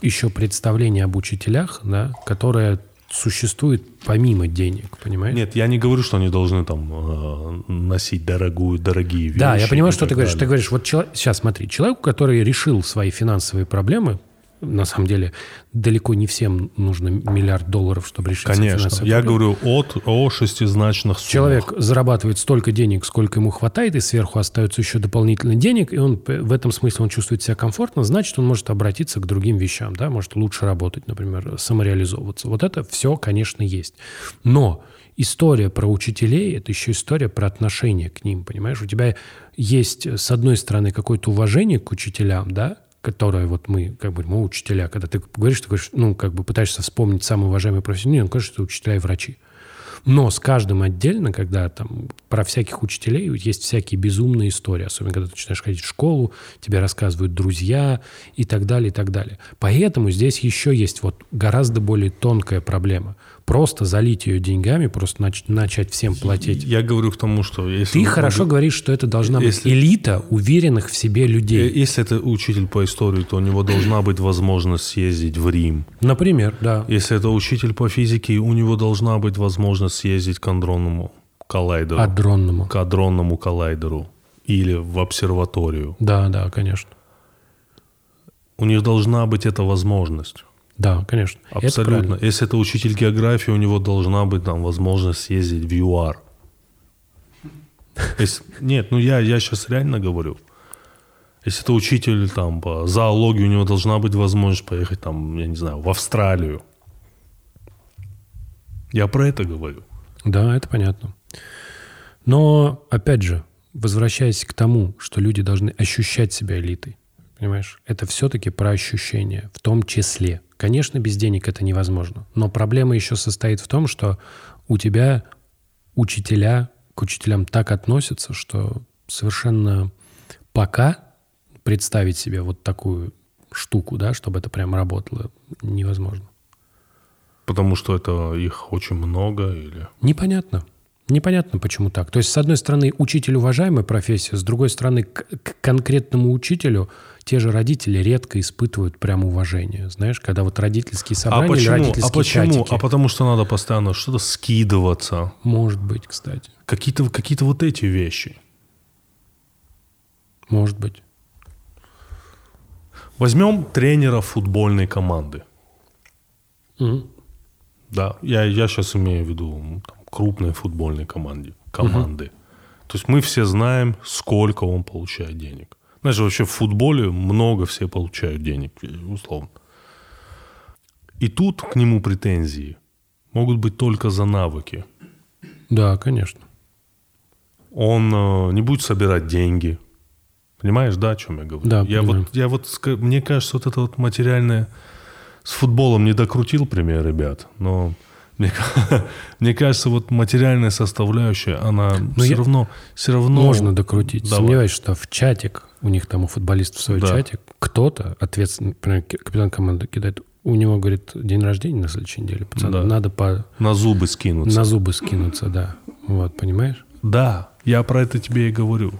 еще представление об учителях, да, которое существует помимо денег, понимаешь? Нет, я не говорю, что они должны там э, носить дорогую, дорогие вещи. Да, я понимаю, что ты говоришь. Ты далее. говоришь, вот чело- сейчас смотри, человеку, который решил свои финансовые проблемы, на самом деле далеко не всем нужно миллиард долларов, чтобы решить Конечно. Я проблемы. говорю от, о шестизначных суммах. Человек зарабатывает столько денег, сколько ему хватает, и сверху остается еще дополнительно денег, и он в этом смысле он чувствует себя комфортно, значит, он может обратиться к другим вещам, да, может лучше работать, например, самореализовываться. Вот это все, конечно, есть. Но история про учителей – это еще история про отношение к ним, понимаешь? У тебя есть, с одной стороны, какое-то уважение к учителям, да, которое вот мы, как бы, мы учителя, когда ты говоришь, ты говоришь, ну, как бы пытаешься вспомнить самые уважаемые профессии, он кажется, что учителя и врачи. Но с каждым отдельно, когда там про всяких учителей есть всякие безумные истории, особенно когда ты начинаешь ходить в школу, тебе рассказывают друзья и так далее, и так далее. Поэтому здесь еще есть вот гораздо более тонкая проблема. Просто залить ее деньгами, просто нач- начать всем платить. Я говорю к тому, что если... Ты хорошо говоришь, что это должна быть Если- элита уверенных в себе Э, людей. Если это учитель по истории, то у него должна быть возможность съездить в Рим. Например, да. Если это учитель по физике, у него должна быть возможность съездить к андронному коллайдеру. Адронному. К адронному коллайдеру. Или в обсерваторию. Да, да, конечно. У них должна быть эта возможность. Да, конечно. Это Абсолютно. правильно. Если это учитель географии, у него должна быть там возможность съездить в ЮАР. Если- Нет, ну я, я сейчас реально говорю. Если это учитель там по зоологии, у него должна быть возможность поехать там, я не знаю, в Австралию. Я про это говорю. Да, это понятно. Но, опять же, возвращаясь к тому, что люди должны ощущать себя элитой, понимаешь, это все-таки про ощущения, в том числе. Конечно, без денег это невозможно, но проблема еще состоит в том, что у тебя учителя к учителям так относятся, что совершенно пока представить себе вот такую штуку, да, чтобы это прям работало, невозможно. Потому что это их очень много или... Непонятно. Непонятно, почему так. То есть, с одной стороны, учитель уважаемая профессия, с другой стороны, к, к конкретному учителю те же родители редко испытывают прям уважение. Знаешь, когда вот родительские собрания а почему? родительские а почему? чатики. А потому что надо постоянно что-то скидываться. Может быть, кстати. Какие-то какие вот эти вещи. Может быть. Возьмем тренера футбольной команды. Мгм. Да, я, я сейчас имею в виду там, крупной футбольной команде, команды. То есть мы все знаем, сколько он получает денег. Знаешь, вообще в футболе много все получают денег, условно. И тут к нему претензии могут быть только за навыки. Да, конечно. Он э, не будет собирать деньги. Понимаешь, да, о чем я говорю? Да, я понимаю. вот, я вот, мне кажется, вот это вот материальное с футболом не докрутил пример, ребят, но мне, мне кажется, вот материальная составляющая, она все я- равно, все равно Можно докрутить. давай. Сомневаюсь, что в чатик, у них там у футболистов свой Да. чатик, кто-то, ответственный, например, капитан команды кидает, у него, говорит, день рождения на следующей неделе, пацаны, Да. надо по, на зубы скинуться. на зубы скинуться, да. Вот, понимаешь? Да, я про это тебе и говорю.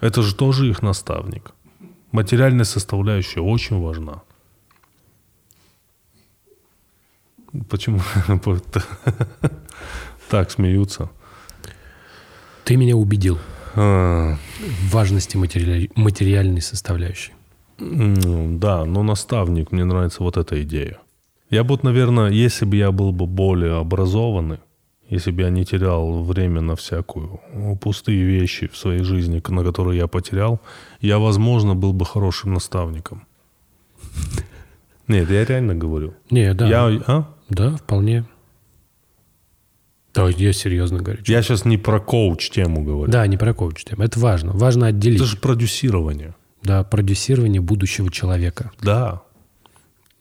Это же тоже их наставник. Материальная составляющая очень важна. Почему так смеются? Ты меня убедил А, в важности материальной составляющей. м, Да, но наставник, мне нравится вот эта идея. Я бы, вот, наверное, если бы я был бы более образованный, если бы я не терял время на всякую ну, пустые вещи в своей жизни, на которые я потерял, я, возможно, был бы хорошим наставником. Нет, я реально говорю. Не, да, Я, а? Да, вполне. Да, я серьезно говорю. я сейчас не про коуч тему говорю. Да, не про коуч тему. Это важно. Важно отделить. Это же продюсирование. Да, продюсирование будущего человека. Да.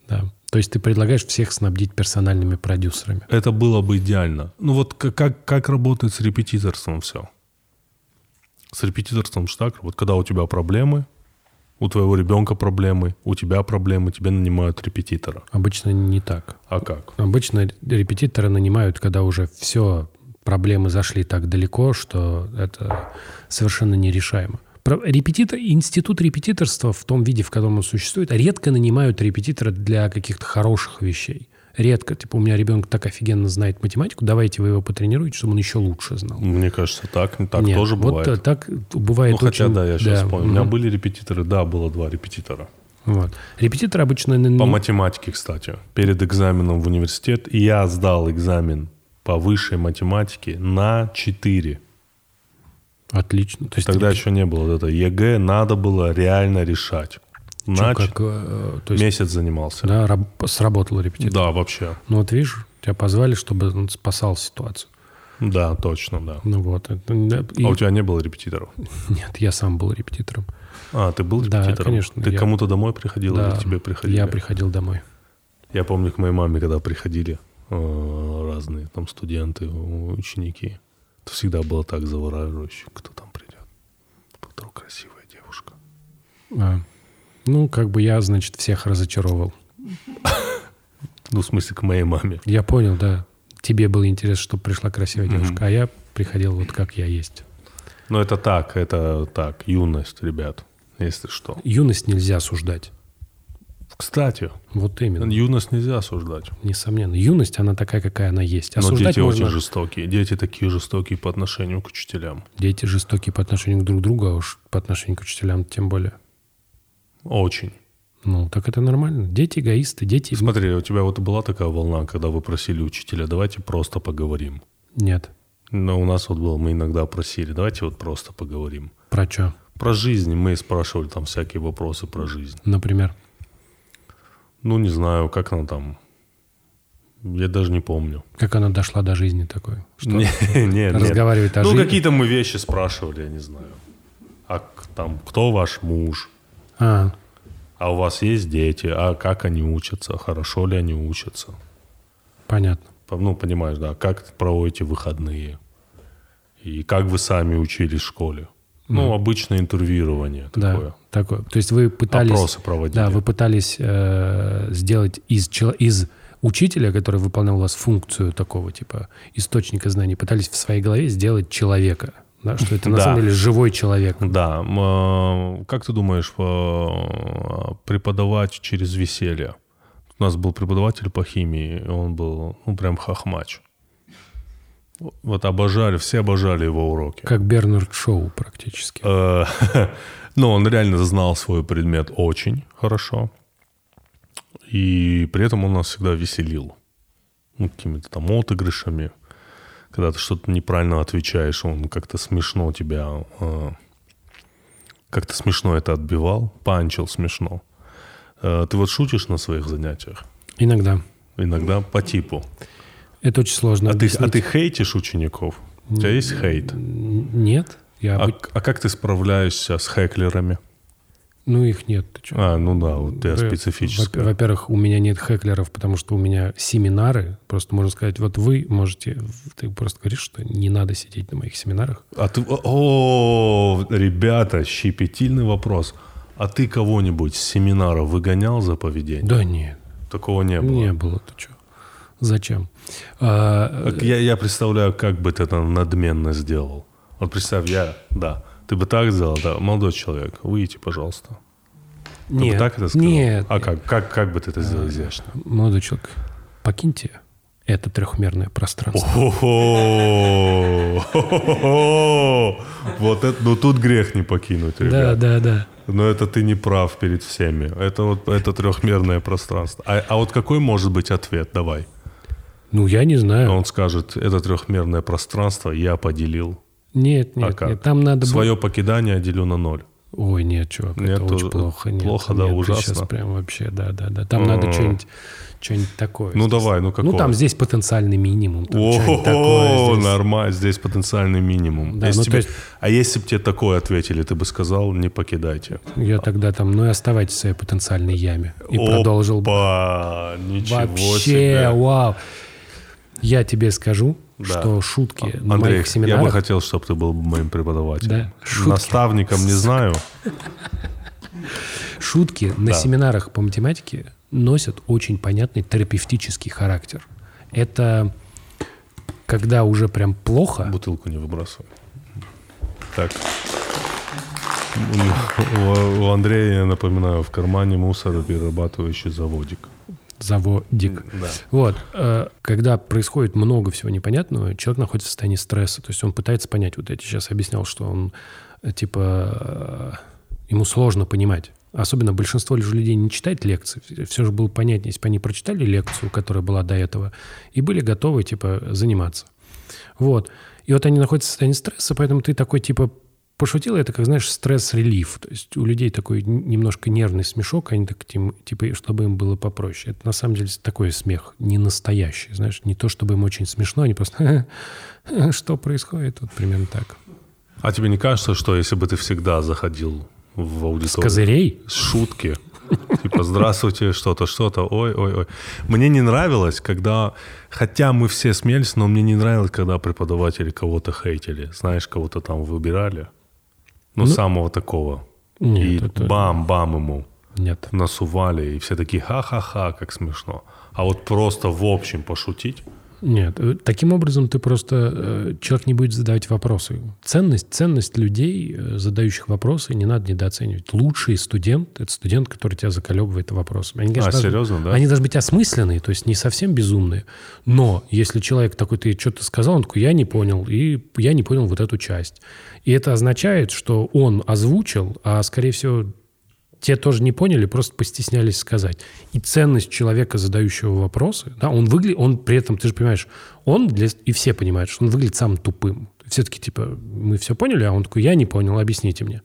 Да. То есть ты предлагаешь всех снабдить персональными продюсерами. Это было бы идеально. Ну вот как, как, как работает с репетиторством все? С репетиторством же так, вот когда у тебя проблемы, у твоего ребенка проблемы, у тебя проблемы, тебе нанимают репетитора. Обычно не так. А как? Обычно репетитора нанимают, когда уже все проблемы зашли так далеко, что это совершенно нерешаемо. Репетитор, институт репетиторства в том виде, в котором он существует, редко нанимают репетитора для каких-то хороших вещей. Редко. Типа, у меня ребенок так офигенно знает математику, давайте вы его потренируете, чтобы он еще лучше знал. Мне кажется, так, так Нет, тоже вот бывает. э, так бывает ну, хотя, очень- да, я сейчас понял. У меня были репетиторы, да, было два репетитора. Вот. Репетитор обычно... По математике, кстати. Перед экзаменом в университет. Я сдал экзамен по высшей математике на 4. Отлично. То есть Тогда репетитор- еще не было вот это ЕГЭ, надо было реально решать. Чё, На как, э, то есть, месяц занимался. да, раб- сработал репетитор. Да, вообще. Ну вот видишь, тебя позвали, чтобы он спасал ситуацию. Да, точно, да. Ну вот. это, да, и- А у тебя не было репетиторов? Нет, я сам был репетитором. А, ты был Да, репетитором? конечно, Ты я- кому-то домой приходил Да, или к тебе приходили? Я приходил домой. Я помню, к моей маме, когда приходили э, разные там студенты, ученики, то всегда было так завораживающе, кто там придет. Вдруг красивая девушка. А, ну, как бы я, значит, всех разочаровал. Ну, в смысле, к моей маме. Я понял, да. Тебе было интересно, чтобы пришла красивая девушка, а я приходил вот как я есть. Но это так, это так, юность, ребят, если что. Юность нельзя осуждать. Кстати, Вот именно. юность нельзя осуждать. Несомненно. Юность, она такая, какая она есть. Но Осуждать дети можно... очень жестокие. Дети такие жестокие по отношению к учителям. Дети жестокие по отношению друг к другу, а уж по отношению к учителям тем более. Очень. Ну, так это нормально. Дети эгоисты, дети... Смотри, у тебя вот была такая волна, когда вы просили учителя, давайте просто поговорим. Нет. Но у нас вот было, мы иногда просили, давайте вот просто поговорим. Про что? Про жизнь мы спрашивали там всякие вопросы про жизнь. Например. Ну, не знаю, как она там... Я даже не помню. Как она дошла до жизни такой? Что? Не- Нет, нет. Разговаривает о Ну, жизни? какие-то мы вещи спрашивали, я не знаю. А там, кто ваш муж? А, А у вас есть дети? А как они учатся? Хорошо ли они учатся? понятно. По- Ну, понимаешь, да, как проводите выходные? И как вы сами учились в школе? Ну, обычное интервьюирование такое. Да, такое. То есть вы пытались... Опросы проводили. Да, вы пытались э, сделать из, из учителя, который выполнял у вас функцию такого типа источника знаний, пытались в своей голове сделать человека. Да, что это на Да. самом деле живой человек. Да. э, Как ты думаешь, э, преподавать через веселье? У нас был преподаватель по химии, он был, ну, прям хохмач. Вот обожали, все обожали его уроки. Как Бернард Шоу практически. Э, Но он реально знал свой предмет очень хорошо. И при этом он нас всегда веселил. Ну, какими-то там отыгрышами. Когда ты что-то неправильно отвечаешь, он как-то смешно тебя... э, Как-то смешно это отбивал. Панчил смешно. Э, Ты вот шутишь на своих занятиях? Иногда. Иногда по типу. Это очень сложно А ты, а ты хейтишь учеников? У тебя есть хейт? Нет. Я А, а как ты справляешься с хэклерами? Ну, их нет. А, ну да, вот я специфическая. во- Во-первых, у меня нет хэклеров, потому что у меня семинары. Просто можно сказать, вот вы можете... Ты просто говоришь, что не надо сидеть на моих семинарах. А ты... О, ребята, щепетильный вопрос. А ты кого-нибудь с семинара выгонял за поведение? Да нет, Такого не было. не было. Ты что? Зачем? А, Я, я представляю, как бы ты это надменно сделал. Вот представь, я, да, ты бы так сделал, да, молодой человек, выйдите, пожалуйста. Ты бы нет, так это сказал? нет. А как, как, как бы ты это сделал изящно? Молодой человек, покиньте это трехмерное пространство. Вот это, ну тут грех не покинуть, Да, ребят. да, да. Но это ты не прав перед всеми. Это вот это трехмерное пространство. А, а вот какой может быть ответ? Давай. Ну, я не знаю. Он скажет, это трехмерное пространство я поделил. Нет, нет, а как? нет. Там надо... Свое покидание делю на ноль. Ой, нет, чувак, Нет, это очень плохо. Нет, плохо, да, нет, ужасно. Сейчас прям вообще, да, да, да. Там надо что-нибудь что-нибудь такое. Ну давай, ну какое? Ну там здесь потенциальный минимум. О, нормально, здесь потенциальный минимум. Да, Если ну, тебе- есть- А если бы тебе такое ответили, ты бы сказал, не покидайте. Я тогда там, ну и оставайтесь в своей потенциальной яме. И продолжил бы. Ничего Вообще, себе. вау. Я тебе скажу, Да. что шутки на Андрей, моих я семинарах... бы хотел, чтобы ты был моим преподавателем. Да, шутки. Наставником не знаю. Шутки на Да. семинарах по математике носят очень понятный терапевтический характер. Это когда уже прям плохо, Бутылку не выбрасывай. Так. У, Андрея, я напоминаю, в кармане мусороперерабатывающий заводик. Заводик. Да. Вот. э, Когда происходит много всего непонятного, человек находится в состоянии стресса. То есть он пытается понять. Вот я тебе сейчас объяснял, что он, э, типа, э, ему сложно понимать. Особенно большинство людей не читает лекции. Все же было понятнее, если бы они прочитали лекцию, которая была до этого, и были готовы, типа, заниматься. Вот. И вот они находятся в состоянии стресса, поэтому ты такой, типа, пошутил, это как, знаешь, стресс-релиф. То есть у людей такой немножко нервный смешок, они так, типа, чтобы им было попроще. Это на самом деле такой смех, не настоящий, знаешь, не то, чтобы им очень смешно, они просто, что происходит, вот примерно так. А тебе не кажется, что если бы ты всегда заходил в С аудиторию козырей? с шутки, типа «Здравствуйте, что-то, что-то, ой-ой-ой». Мне не нравилось, когда... Хотя мы все смеялись, но мне не нравилось, когда преподаватели кого-то хейтили. Знаешь, кого-то там выбирали. Ну, самого такого. Нет, и это- бам-бам ему Нет. насували, и все такие ха-ха-ха, как смешно. А вот просто в общем пошутить, Нет, э, таким образом ты просто... э, Человек не будет задавать вопросы. Ценность, ценность людей, э, задающих вопросы, не надо недооценивать. Лучший студент — это студент, который тебя заколебывает вопросами. Они, А, конечно, должны- серьезно, да? Они должны быть осмысленные, то есть не совсем безумные. Но если человек такой, ты что-то сказал, он такой, я не понял, и я не понял вот эту часть. И это означает, что он озвучил, а, скорее всего, те тоже не поняли, просто постеснялись сказать. И ценность человека, задающего вопросы, да, он выглядит, он при этом, ты же понимаешь, он, для, и все понимают, что он выглядит самым тупым. Все таки типа, мы все поняли, а он такой, я не понял, объясните мне.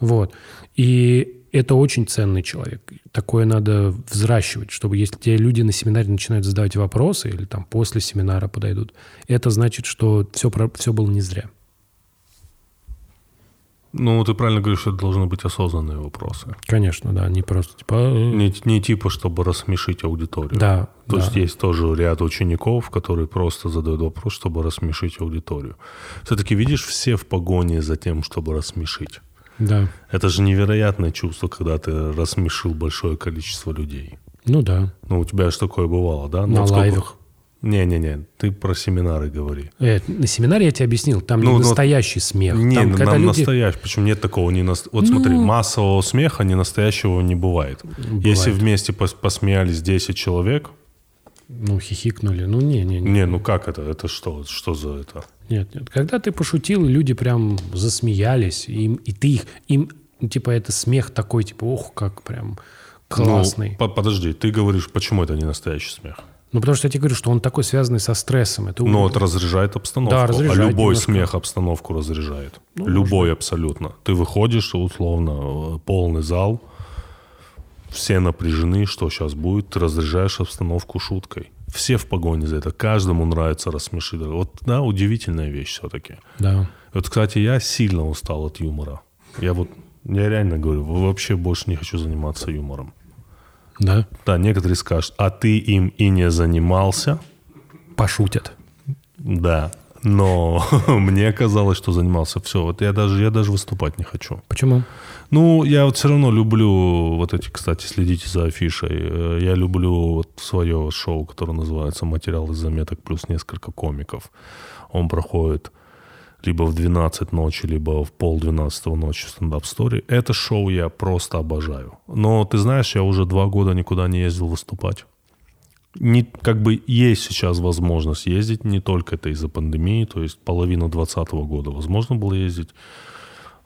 Вот. И это очень ценный человек. Такое надо взращивать, чтобы если те люди на семинаре начинают задавать вопросы или там после семинара подойдут, это значит, что все, все было не зря. Ну, ты правильно говоришь, это должны быть осознанные вопросы. Конечно, да, не просто типа... «А, Не, не типа, чтобы рассмешить аудиторию. Да, То да. есть есть тоже ряд учеников, которые просто задают вопрос, чтобы рассмешить аудиторию. Все-таки видишь, все в погоне за тем, чтобы рассмешить. Да. Это же невероятное чувство, когда ты рассмешил большое количество людей. Ну да, Ну, у тебя же такое бывало, да? Ну, на сколько- лайвах. Не-не-не, ты про семинары говори. Э, на семинаре я тебе объяснил, там Ну, не ну, настоящий смех. Не, там, ну, когда нам люди... настоящий. Почему нет такого? Не нас- Вот смотри, Ну. массового смеха не настоящего не бывает. Если вместе пос- посмеялись 10 человек, Ну, хихикнули. Ну, не-не-не. не, ну как это? Это что? Что за это? Нет, нет. Когда ты пошутил, люди прям засмеялись, им- и ты их, им, ну, типа, это смех такой, типа, ох, как прям классный. Ну, по- подожди, ты говоришь, почему это не настоящий смех? Ну, потому что я тебе говорю, что он такой связанный со стрессом. Это Ну, это разряжает обстановку. Да, разряжает а любой немножко. смех обстановку разряжает. любой абсолютно. Ты выходишь, условно, э, полный зал, все напряжены, что сейчас будет, ты разряжаешь обстановку шуткой. Все в погоне за это, каждому нравится рассмешить. Вот, да, удивительная вещь все-таки. Да. Вот, кстати, я сильно устал от юмора. Я вот, я реально говорю, вообще больше не хочу заниматься юмором. Да. Да, некоторые скажут, а ты им и не занимался. Пошутят. Да, но мне казалось, что занимался. Все, вот я даже, я даже выступать не хочу. Почему? Ну, я вот все равно люблю, вот эти, кстати, следите за афишей. Э, Я люблю вот свое шоу, которое называется «Материал из заметок плюс несколько комиков». Он проходит либо в 12 ночи, либо в пол 12 ночи в стендап-стори. Это шоу я просто обожаю. Но ты знаешь, я уже два года никуда не ездил выступать. Не, как бы есть сейчас возможность ездить, не только это из-за пандемии, то есть половину 2020 года возможно было ездить,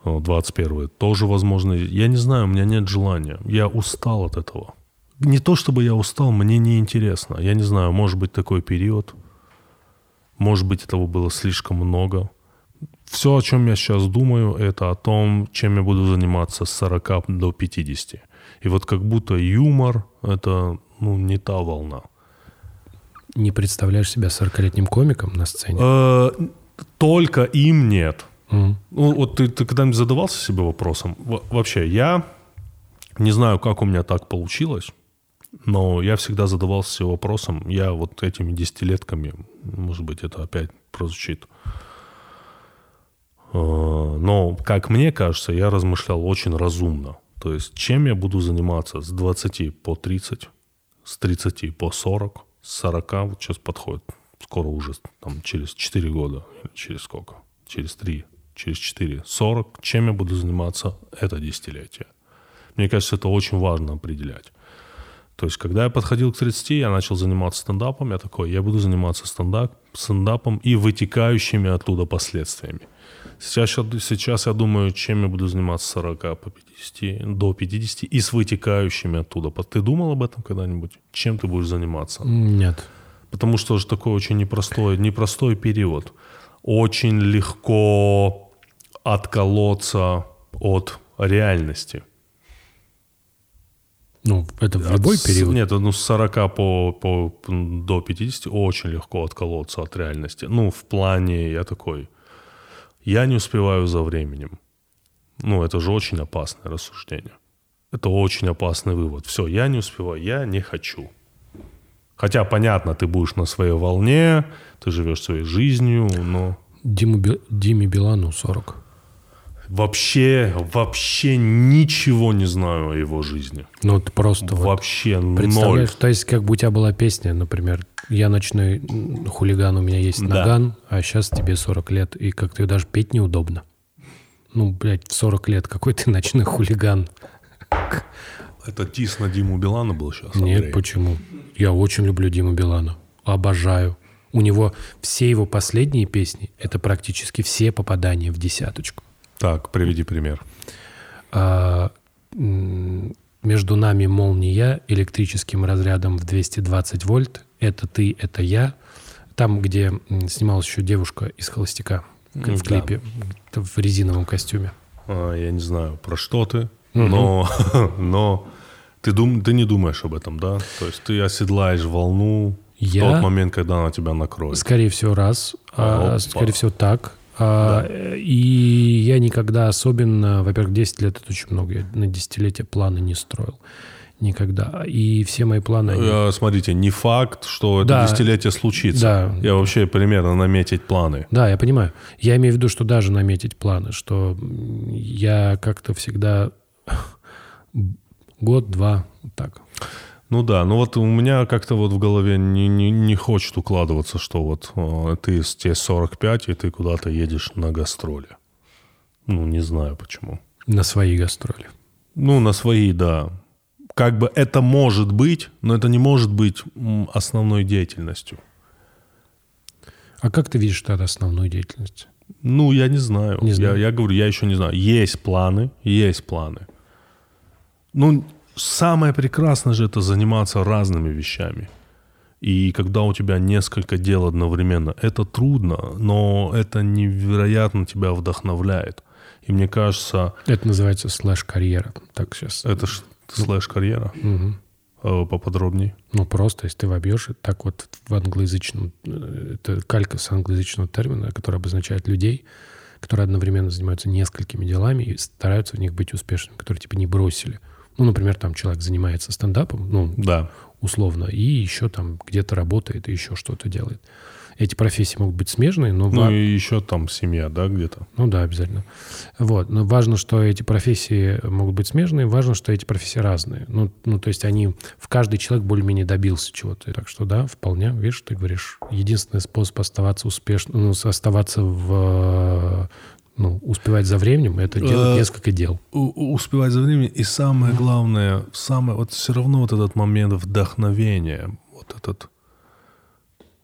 э, 21 тоже возможно. Я не знаю, у меня нет желания. Я устал от этого. Не то чтобы я устал, мне не интересно. Я не знаю, может быть такой период, может быть этого было слишком много. Все, о чем я сейчас думаю, это о том, чем я буду заниматься с 40 до 50. И вот как будто юмор — это ну, не та волна. Не представляешь себя 40-летним комиком на сцене? Э, Только им нет. М. Ну, вот ты, ты когда-нибудь задавался себе вопросом? Во- Вообще, я не знаю, как у меня так получилось, но я всегда задавался себе вопросом, я вот этими десятилетками, может быть, это опять прозвучит, но, как мне кажется, я размышлял очень разумно. То есть, чем я буду заниматься с 20 по 30, с 30 по 40, с 40, вот сейчас подходит, скоро уже там через 4 года, через сколько? Через 3, через 4, 40. Чем я буду заниматься это десятилетие? Мне кажется, это очень важно определять. То есть, когда я подходил к 30, я начал заниматься стендапом, я такой, я буду заниматься стендап, стендапом и вытекающими оттуда последствиями. Сейчас, сейчас я думаю, чем я буду заниматься с 40 по 50, до 50 и с вытекающими оттуда. Ты думал об этом когда-нибудь? Чем ты будешь заниматься? Нет. Потому что же такой очень непростой, непростой период. Очень легко отколоться от реальности. Ну, это в любой От период. Нет, ну с 40 по, по, до 50 очень легко отколоться от реальности. Ну, в плане, я такой, я не успеваю за временем. Ну, это же очень опасное рассуждение. Это очень опасный вывод. Все, я не успеваю, я не хочу. Хотя, понятно, ты будешь на своей волне, ты живешь своей жизнью, но Диму Диме Билану 40. вообще, вообще ничего не знаю о его жизни. Ну, ты просто вот Вообще ноль. представляешь, то есть как бы у тебя была песня, например, я ночной хулиган, у меня есть Да. наган, а сейчас тебе 40 лет, и как-то даже петь неудобно. Ну, блядь, в 40 лет какой ты ночной хулиган? Это тис на Диму Билана был сейчас, Нет, почему? Я очень люблю Диму Билана. Обожаю. У него все его последние песни, это практически все попадания в десяточку. Так, приведи пример. А, между нами молния электрическим разрядом в 220 вольт. Это ты, это я. Там, где снималась еще девушка из холостяка в да. клипе в резиновом костюме. А, я не знаю, про что ты, но, но ты, дум, ты не думаешь об этом, да? То есть ты оседлаешь волну в Я- тот момент, когда она тебя накроет. Скорее всего, раз. А, Опа. скорее всего, так. А, э, И я никогда особенно, во-первых, 10 лет это очень много. Я на десятилетие планы не строил. Никогда. И все мои планы... они- Э, Смотрите, не факт, что это Да. десятилетие случится. Да. Я вообще примерно наметить планы. Да, я понимаю. Я имею в виду, что даже наметить планы, что я как-то всегда год-два так. Ну да, ну вот у меня как-то вот в голове не, не, не хочет укладываться, что вот э, ты тебе 45, и ты куда-то едешь на гастроли. Ну, не знаю почему. На свои гастроли. Ну, на свои, да. Как бы это может быть, но это не может быть основной деятельностью. А как ты видишь тогда основную деятельность? Ну, я не знаю. Не знаю. Я, я говорю, я еще не знаю. Есть планы, есть планы. Ну, самое прекрасное же это заниматься разными вещами. И когда у тебя несколько дел одновременно, это трудно, но это невероятно тебя вдохновляет. И мне кажется, Это называется слэш-карьера. Так сейчас. это ж слэш-карьера. Мгм. Э, Поподробнее. Ну, просто, если ты вобьешь, так вот в англоязычном... э, Это калька с англоязычного термина, который обозначает людей, которые одновременно занимаются несколькими делами и стараются в них быть успешными, которые типа не бросили. Ну, например, там человек занимается стендапом, ну, Да. условно, и еще там где-то работает и еще что-то делает. Эти профессии могут быть смежные, но... Ну ва- и еще там семья, да, где-то. Ну да, обязательно. Вот. Но важно, что эти профессии могут быть смежные, важно, что эти профессии разные. Ну, ну то есть они... В каждый человек более-менее добился чего-то. Так что да, вполне, видишь, ты говоришь, единственный способ оставаться успешным, ну, оставаться в... Ну, успевать за временем, это делать Э, несколько дел. Успевать за временем. И самое главное, самое, вот все равно вот этот момент вдохновения, вот этот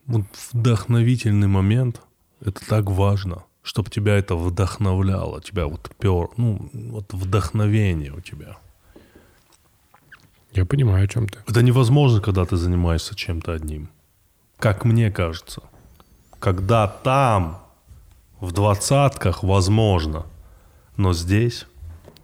вот вдохновительный момент, это так важно, чтобы тебя это вдохновляло, тебя вот пер, ну, вот вдохновение у тебя. Я понимаю, о чем ты. Это невозможно, когда ты занимаешься чем-то одним. Как мне кажется. Когда там, в двадцатках, возможно. Но здесь,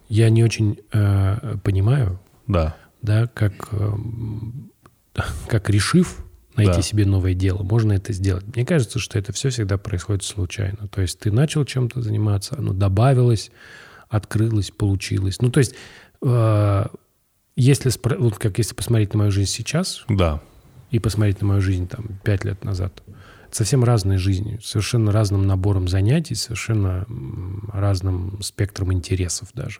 Я не очень э, понимаю, да. да, как, эм, как решив найти Да. себе новое дело, можно это сделать. Мне кажется, что это все всегда происходит случайно. То есть ты начал чем-то заниматься, оно добавилось, открылось, получилось. Ну, то есть, э, если, вот как если посмотреть на мою жизнь сейчас Да. и посмотреть на мою жизнь там пять лет назад, это совсем разные жизни, совершенно разным набором занятий, совершенно разным спектром интересов даже.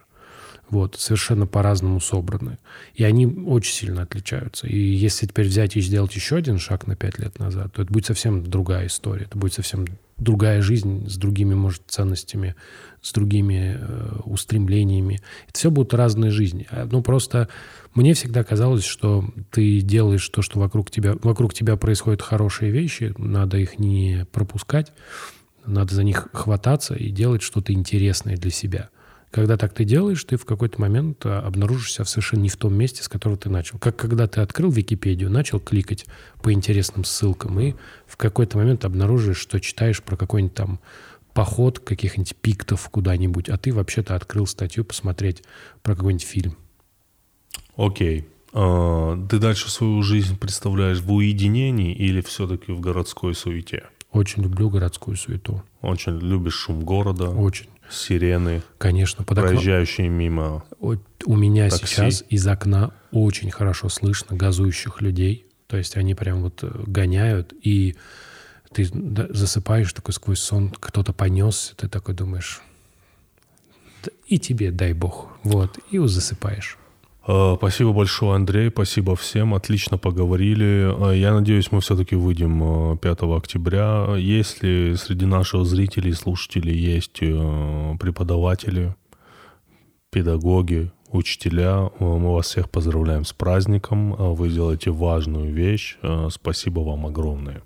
Вот, совершенно по-разному собраны. И они очень сильно отличаются. И если теперь взять и сделать еще один шаг на пять лет назад, то это будет совсем другая история. Это будет совсем другая жизнь с другими, может, ценностями, с другими э, устремлениями. Это все будут разные жизни. А, Ну, просто мне всегда казалось, что ты делаешь то, что вокруг тебя, вокруг тебя происходят хорошие вещи, надо их не пропускать, надо за них хвататься и делать что-то интересное для себя. Когда так ты делаешь, ты в какой-то момент а, обнаружишься совершенно не в том месте, с которого ты начал. Как когда ты открыл Википедию, начал кликать по интересным ссылкам, и в какой-то момент обнаружишь, что читаешь про какой-нибудь там поход каких-нибудь пиктов куда-нибудь, а ты вообще-то открыл статью посмотреть про какой-нибудь фильм. Окей. А, ты дальше свою жизнь представляешь в уединении или все-таки в городской суете? Очень люблю городскую суету. Очень любишь шум города, Очень. Сирены, Конечно, под окном- проезжающие мимо. У меня Такси. сейчас из окна очень хорошо слышно газующих людей. То есть они прям вот э, гоняют, и ты засыпаешь такой сквозь сон, кто-то понес, ты такой думаешь, «Да и тебе дай бог. Вот, и засыпаешь. А, Спасибо большое, Андрей. Спасибо всем. Отлично поговорили. А, Я надеюсь, мы все-таки выйдем а, 5 октября. Если среди наших зрителей и слушателей есть э, преподаватели, педагоги, учителя, э, мы вас всех поздравляем с праздником. Вы делаете важную вещь. Э, Спасибо вам огромное.